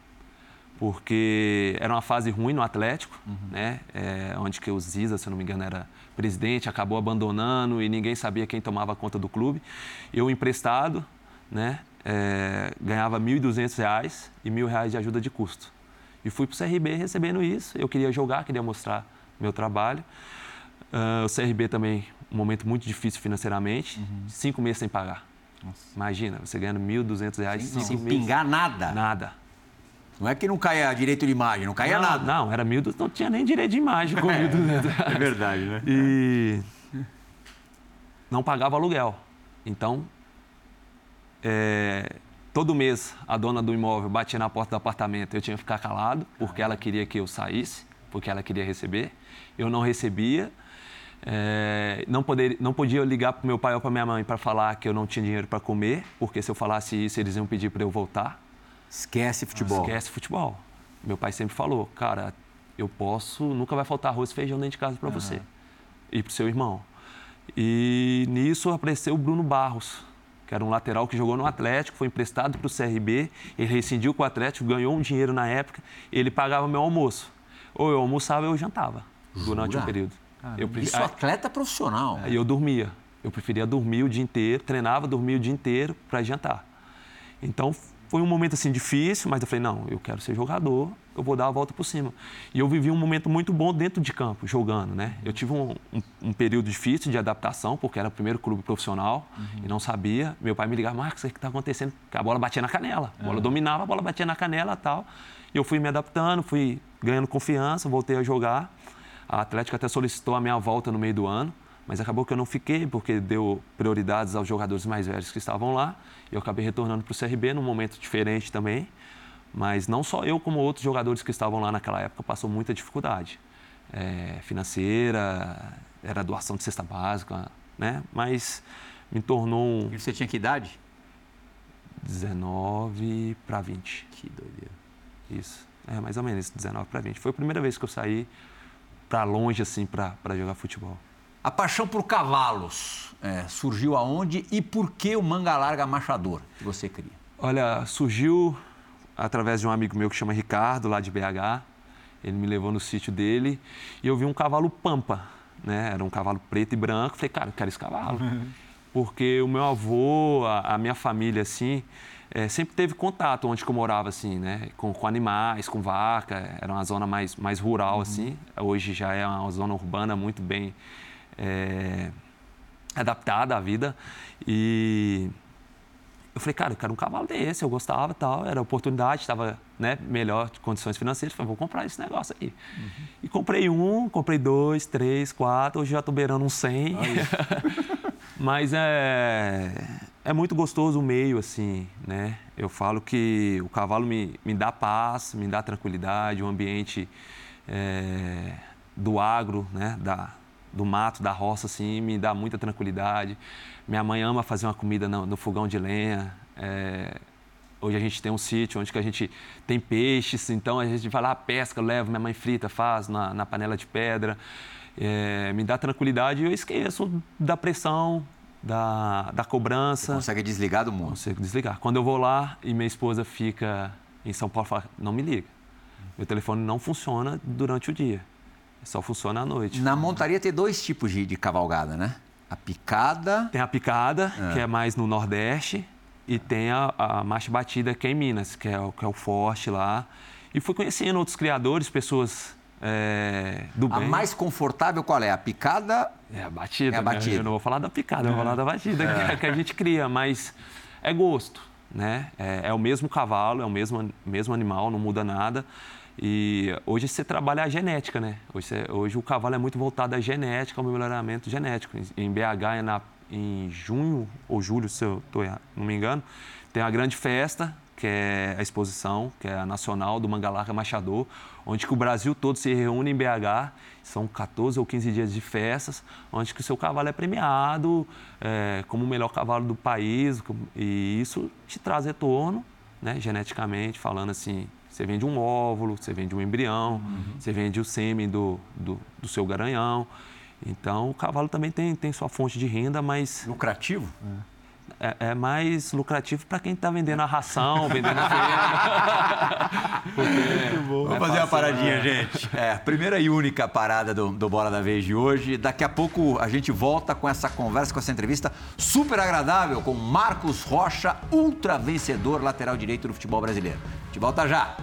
porque era uma fase ruim no Atlético, uhum. né? É, onde que o Ziza, se não me engano, era presidente, acabou abandonando e ninguém sabia quem tomava conta do clube. Eu emprestado, né? É, ganhava R$ 1.200 e R$ 1.000 de ajuda de custo. E fui para o CRB recebendo isso. Eu queria jogar, queria mostrar meu trabalho. Uh, o CRB também, um momento muito difícil financeiramente, uhum. cinco meses sem pagar. Imagina, você ganhando 1.200 reais Sem, cinco sem pingar nada. Nada. Não é que não caia direito de imagem, não caia não, nada. Não, era 1.200, não tinha nem direito de imagem com 1.200 É verdade, né? E não pagava aluguel. Então, é, todo mês a dona do imóvel batia na porta do apartamento, eu tinha que ficar calado, porque ela queria que eu saísse, porque ela queria receber. Eu não recebia. É, não, poder, não podia ligar para meu pai ou para minha mãe para falar que eu não tinha dinheiro para comer, porque se eu falasse isso, eles iam pedir para eu voltar. Esquece futebol. Esquece futebol. Meu pai sempre falou, cara, eu posso, nunca vai faltar arroz e feijão dentro de casa para você e para o seu irmão. E nisso apareceu o Bruno Barros, que era um lateral que jogou no Atlético, foi emprestado para o CRB, ele rescindiu com o Atlético, ganhou um dinheiro na época, ele pagava meu almoço. Ou eu almoçava ou eu jantava durante Jura? um período. Eu prefi- Isso atleta profissional. Aí eu dormia. Eu preferia dormir o dia inteiro, treinava, dormia o dia inteiro para jantar. Então foi um momento assim difícil, mas eu falei, não, eu quero ser jogador, eu vou dar a volta por cima. E eu vivi um momento muito bom dentro de campo, jogando, né? Eu tive um, um- um período difícil de adaptação, porque era o primeiro clube profissional e não sabia. Meu pai me ligava, Marcos, o que está acontecendo? Porque a bola batia na canela. A bola dominava, a bola batia na canela e tal. E eu fui me adaptando, fui ganhando confiança, voltei a jogar. A Atlética até solicitou a minha volta no meio do ano, mas acabou que eu não fiquei, porque deu prioridades aos jogadores mais velhos que estavam lá. E eu acabei retornando para o CRB num momento diferente também. Mas não só eu, como outros jogadores que estavam lá naquela época, passou muita dificuldade. É, financeira, era doação de cesta básica, né? Mas me tornou um E você tinha que idade? 19 para 20. Que doideira. Isso. É mais ou menos 19 para 20. Foi a primeira vez que eu saí para longe assim para jogar futebol. A paixão por cavalos é, surgiu aonde e por que o manga larga machador que você cria? Olha, surgiu através de um amigo meu que chama Ricardo, lá de BH. Ele me levou no sítio dele e eu vi um cavalo pampa, né? Era um cavalo preto e branco. Falei, cara, eu quero esse cavalo. Porque o meu avô, a, a minha família, assim, eh, sempre teve contato onde eu morava, assim, né? Com, com animais, com vaca. Era uma zona mais, mais rural, assim. Hoje já é uma zona urbana muito bem eh, adaptada à vida. E eu falei, cara, eu quero um cavalo desse, eu gostava e tal, era oportunidade, estava né, melhor condições financeiras, falei, vou comprar esse negócio aí. E comprei um, comprei dois, três, quatro, hoje já estou beirando uns 100. Mas é, é muito gostoso o meio, assim, né? Eu falo que o cavalo me, me dá paz, me dá tranquilidade, o ambiente é, do agro, né? Da, do mato, da roça, assim, me dá muita tranquilidade. Minha mãe ama fazer uma comida no, no fogão de lenha. É, hoje a gente tem um sítio onde que a gente tem peixes, então a gente vai lá, pesca, eu levo, minha mãe frita, faz na, na panela de pedra. É, me dá tranquilidade e eu esqueço da pressão, da, da cobrança. Consegue desligar do mundo. Consigo desligar. Quando eu vou lá e minha esposa fica em São Paulo, fala, não me liga. Meu telefone não funciona durante o dia. Só funciona à noite. Na montaria tem dois tipos de, de cavalgada, né? A picada. Tem a picada, que é mais no Nordeste, e tem a, a marcha batida, que é em Minas, que é, o, que é o forte lá. E fui conhecendo outros criadores, pessoas é, do A bem. mais confortável qual é? A picada? É a batida. É a né? batida. Eu não vou falar da picada, eu vou falar da batida que, que a gente cria, mas é gosto, né? É, é o mesmo cavalo, é o mesmo, mesmo animal, não muda nada. E hoje você trabalha a genética, né? Hoje, você- hoje o cavalo é muito voltado à genética, ao melhoramento genético. Em, em BH, é na, em junho ou julho, se eu tô não me engano, tem uma grande festa, que é a exposição, que é a nacional do Mangalarga Machador, onde que o Brasil todo se reúne em BH. São 14 ou 15 dias de festas, onde que o seu cavalo é premiado é, como o melhor cavalo do país. E isso te traz retorno, né, geneticamente, falando assim, você vende um óvulo, você vende um embrião, você vende o sêmen do, do, do seu garanhão. Então, o cavalo também tem, tem sua fonte de renda, mas Lucrativo? é, é mais lucrativo para quem está vendendo a ração, vendendo a feira. Vamos fazer uma paradinha, gente. É, primeira e única parada do, do Bola da Vez de hoje. Daqui a pouco a gente volta com essa conversa, com essa entrevista super agradável com Marcos Rocha, ultra vencedor lateral direito do futebol brasileiro. A gente volta já.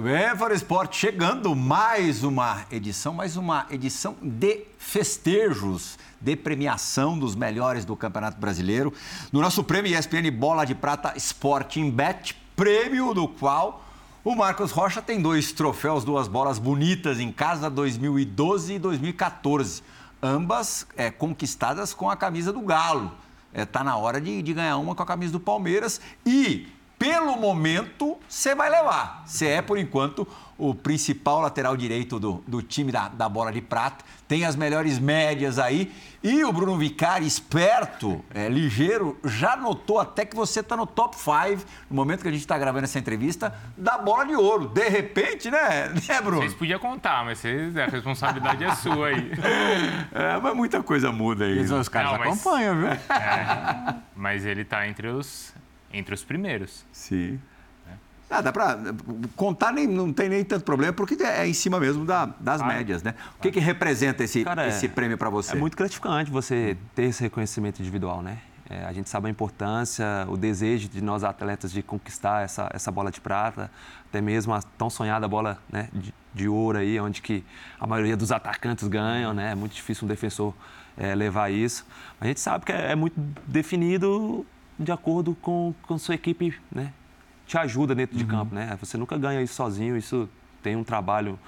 Bem, Fora Esporte, chegando mais uma edição, mais uma edição de festejos, de premiação dos melhores do Campeonato Brasileiro. No nosso prêmio ESPN Bola de Prata Sporting Bet, prêmio do qual o Marcos Rocha tem dois troféus, duas bolas bonitas em casa, 2012 e 2014. Ambas é, conquistadas com a camisa do Galo. Está é, tá na hora de, de ganhar uma com a camisa do Palmeiras e pelo momento, você vai levar. Você é, por enquanto, o principal lateral direito do, do time da, da bola de prata. Tem as melhores médias aí. E o Bruno Vicari, esperto, é, ligeiro, já notou até que você está no top 5, no momento que a gente está gravando essa entrevista, da bola de ouro. De repente, né, né Bruno? Vocês podiam contar, mas vocês, a responsabilidade é sua aí. É, mas muita coisa muda aí. Os caras Não, mas... acompanham, viu? É, mas ele está entre os entre os primeiros. Sim. Ah, dá para contar, nem, não tem nem tanto problema, porque é em cima mesmo da, das ah, médias, né? O que, que representa esse, Cara, esse é, prêmio para você? É muito gratificante você ter esse reconhecimento individual, né? É, a gente sabe a importância, o desejo de nós atletas de conquistar essa, essa bola de prata, até mesmo a tão sonhada bola né, de, de ouro aí, onde que a maioria dos atacantes ganham, né? É muito difícil um defensor é, levar isso. A gente sabe que é, é muito definido de acordo com, com sua equipe, né? Te ajuda dentro de uhum. campo, né? Você nunca ganha isso sozinho, isso tem um trabalho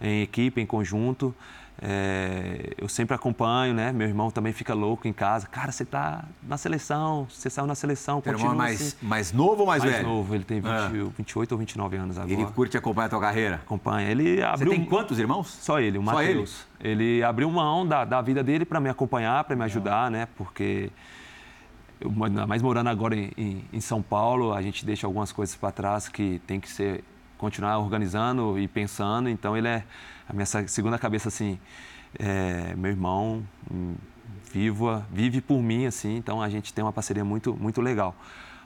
em equipe, em conjunto. É, eu sempre acompanho, né? Meu irmão também fica louco em casa. Cara, você tá na seleção, você saiu na seleção. Teu irmão é mais, assim. mais novo ou mais, mais velho? Mais novo, ele tem 20, é. 28 ou 29 anos agora. Ele curte acompanhar a tua carreira? Acompanha. Ele abriu... Você tem quantos irmãos? Só ele, o Matheus. Ele? ele abriu mão da, da vida dele para me acompanhar, para me ajudar, né? Porque eu, mais morando agora em, em, em, São Paulo, a gente deixa algumas coisas para trás que tem que ser continuar organizando e pensando. Então ele é a minha segunda cabeça assim, é, meu irmão hum, viva, vive por mim assim. Então a gente tem uma parceria muito muito legal.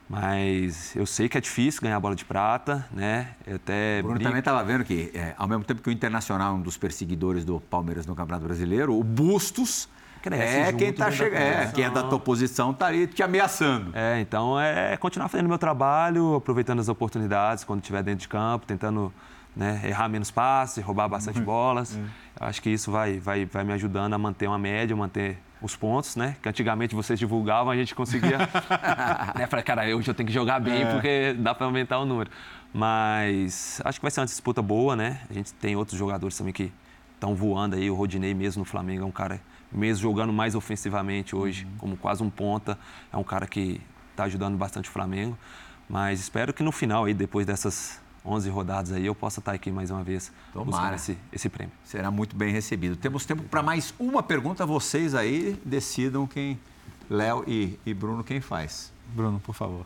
Mas eu sei que é difícil ganhar a bola de prata, né? Eu até o Bruno também estava vendo que, é, ao mesmo tempo que o Internacional é um dos perseguidores do Palmeiras no Campeonato Brasileiro, o Bustos cresce. É, quem tá chegando. É, quem é da tua posição tá ali te ameaçando. É, então é continuar fazendo meu trabalho, aproveitando as oportunidades quando estiver dentro de campo, tentando né, errar menos passes, roubar bastante uhum. bolas. Uhum. Acho que isso vai, vai, vai me ajudando a manter uma média, manter os pontos, né? Que antigamente vocês divulgavam, a gente conseguia. né? Falei, cara, hoje eu tenho que jogar bem é. porque dá para aumentar o número. Mas acho que vai ser uma disputa boa, né? A gente tem outros jogadores também que estão voando aí. O Rodinei mesmo no Flamengo é um cara mesmo jogando mais ofensivamente hoje, uhum. como quase um ponta. É um cara que está ajudando bastante o Flamengo. Mas espero que no final, aí, depois dessas 11 rodadas aí, eu possa estar aqui mais uma vez Tomara. buscando esse, esse prêmio. Será muito bem recebido. Temos tempo para mais uma pergunta. Vocês aí decidam quem, Léo e, e Bruno, quem faz. Bruno, por favor.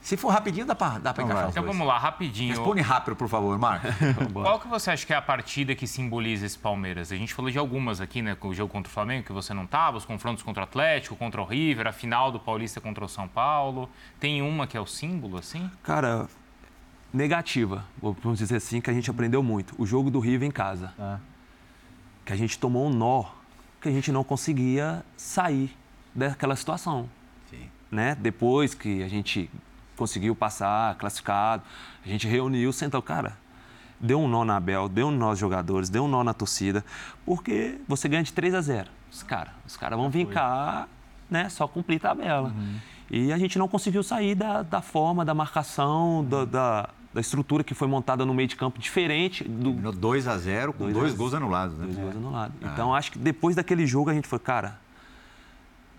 Se for rapidinho, dá para dá encaixar Então vamos lá, rapidinho. Responde rápido, por favor, Marcos. Qual que você acha que é a partida que simboliza esse Palmeiras? A gente falou de algumas aqui, né? O jogo contra o Flamengo, que você não estava, os confrontos contra o Atlético, contra o River, a final do Paulista contra o São Paulo. Tem uma que é o símbolo, assim? Cara, negativa, vamos dizer assim, que a gente aprendeu muito. O jogo do River em casa. Ah. Que a gente tomou um nó, que a gente não conseguia sair daquela situação. Sim. Né? Depois que a gente conseguiu passar, classificado. A gente reuniu, sentou, cara, deu um nó na Abel, deu um nó nos jogadores, deu um nó na torcida, porque você ganha de 3 a 0. Os caras os cara vão vir cá, né, só cumprir tabela. Uhum. E a gente não conseguiu sair da, da forma, da marcação, uhum. da, da, da, estrutura que foi montada no meio de campo diferente. Do... 2 a 0 com dois, dois gols anulados, né? Dois é. gols anulados. Ah. Então, acho que depois daquele jogo a gente foi, cara,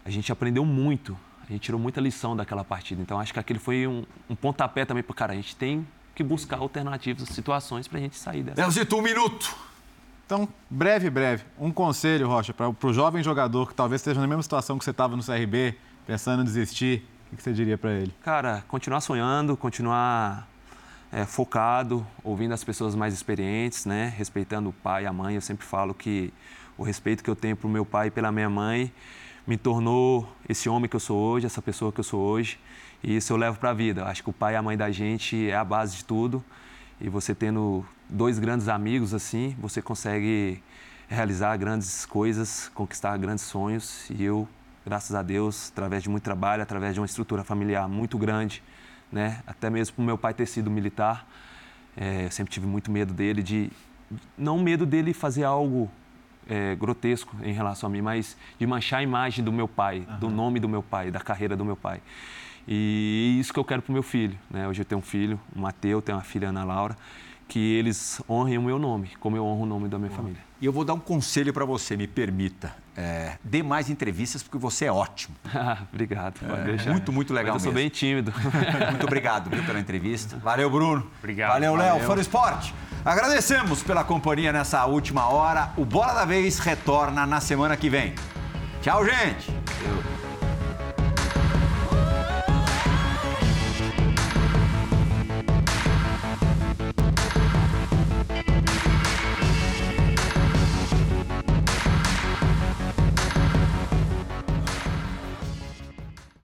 a gente aprendeu muito a gente tirou muita lição daquela partida. Então, acho que aquele foi um, um pontapé também para cara. A gente tem que buscar alternativas, situações para a gente sair dessa. Elzito, um minuto. Então, breve, breve, um conselho, Rocha, para o jovem jogador que talvez esteja na mesma situação que você estava no CRB, pensando em desistir, o que você diria para ele? Cara, continuar sonhando, continuar é, focado, ouvindo as pessoas mais experientes, né? respeitando o pai e a mãe. Eu sempre falo que o respeito que eu tenho para o meu pai e pela minha mãe me tornou esse homem que eu sou hoje, essa pessoa que eu sou hoje. E isso eu levo para a vida. Acho que o pai e a mãe da gente é a base de tudo. E você tendo dois grandes amigos assim, você consegue realizar grandes coisas, conquistar grandes sonhos. E eu, graças a Deus, através de muito trabalho, através de uma estrutura familiar muito grande, né? até mesmo por meu pai ter sido militar, É, eu sempre tive muito medo dele, de não medo dele fazer algo é, grotesco em relação a mim, mas de manchar a imagem do meu pai, uhum. do nome do meu pai, da carreira do meu pai. E isso que eu quero para o meu filho. Né? Hoje eu tenho um filho, o Mateus, tenho uma filha, Ana Laura, que eles honrem o meu nome, como eu honro o nome da minha família. E eu vou dar um conselho para você, me permita. É, dê mais entrevistas porque você é ótimo. obrigado. É, muito, muito legal Mas eu mesmo. sou bem tímido. muito obrigado viu, pela entrevista. Valeu, Bruno. Obrigado. Valeu, Léo. Foro Esporte. Agradecemos pela companhia nessa última hora. O Bola da Vez retorna na semana que vem. Tchau, gente. Eu...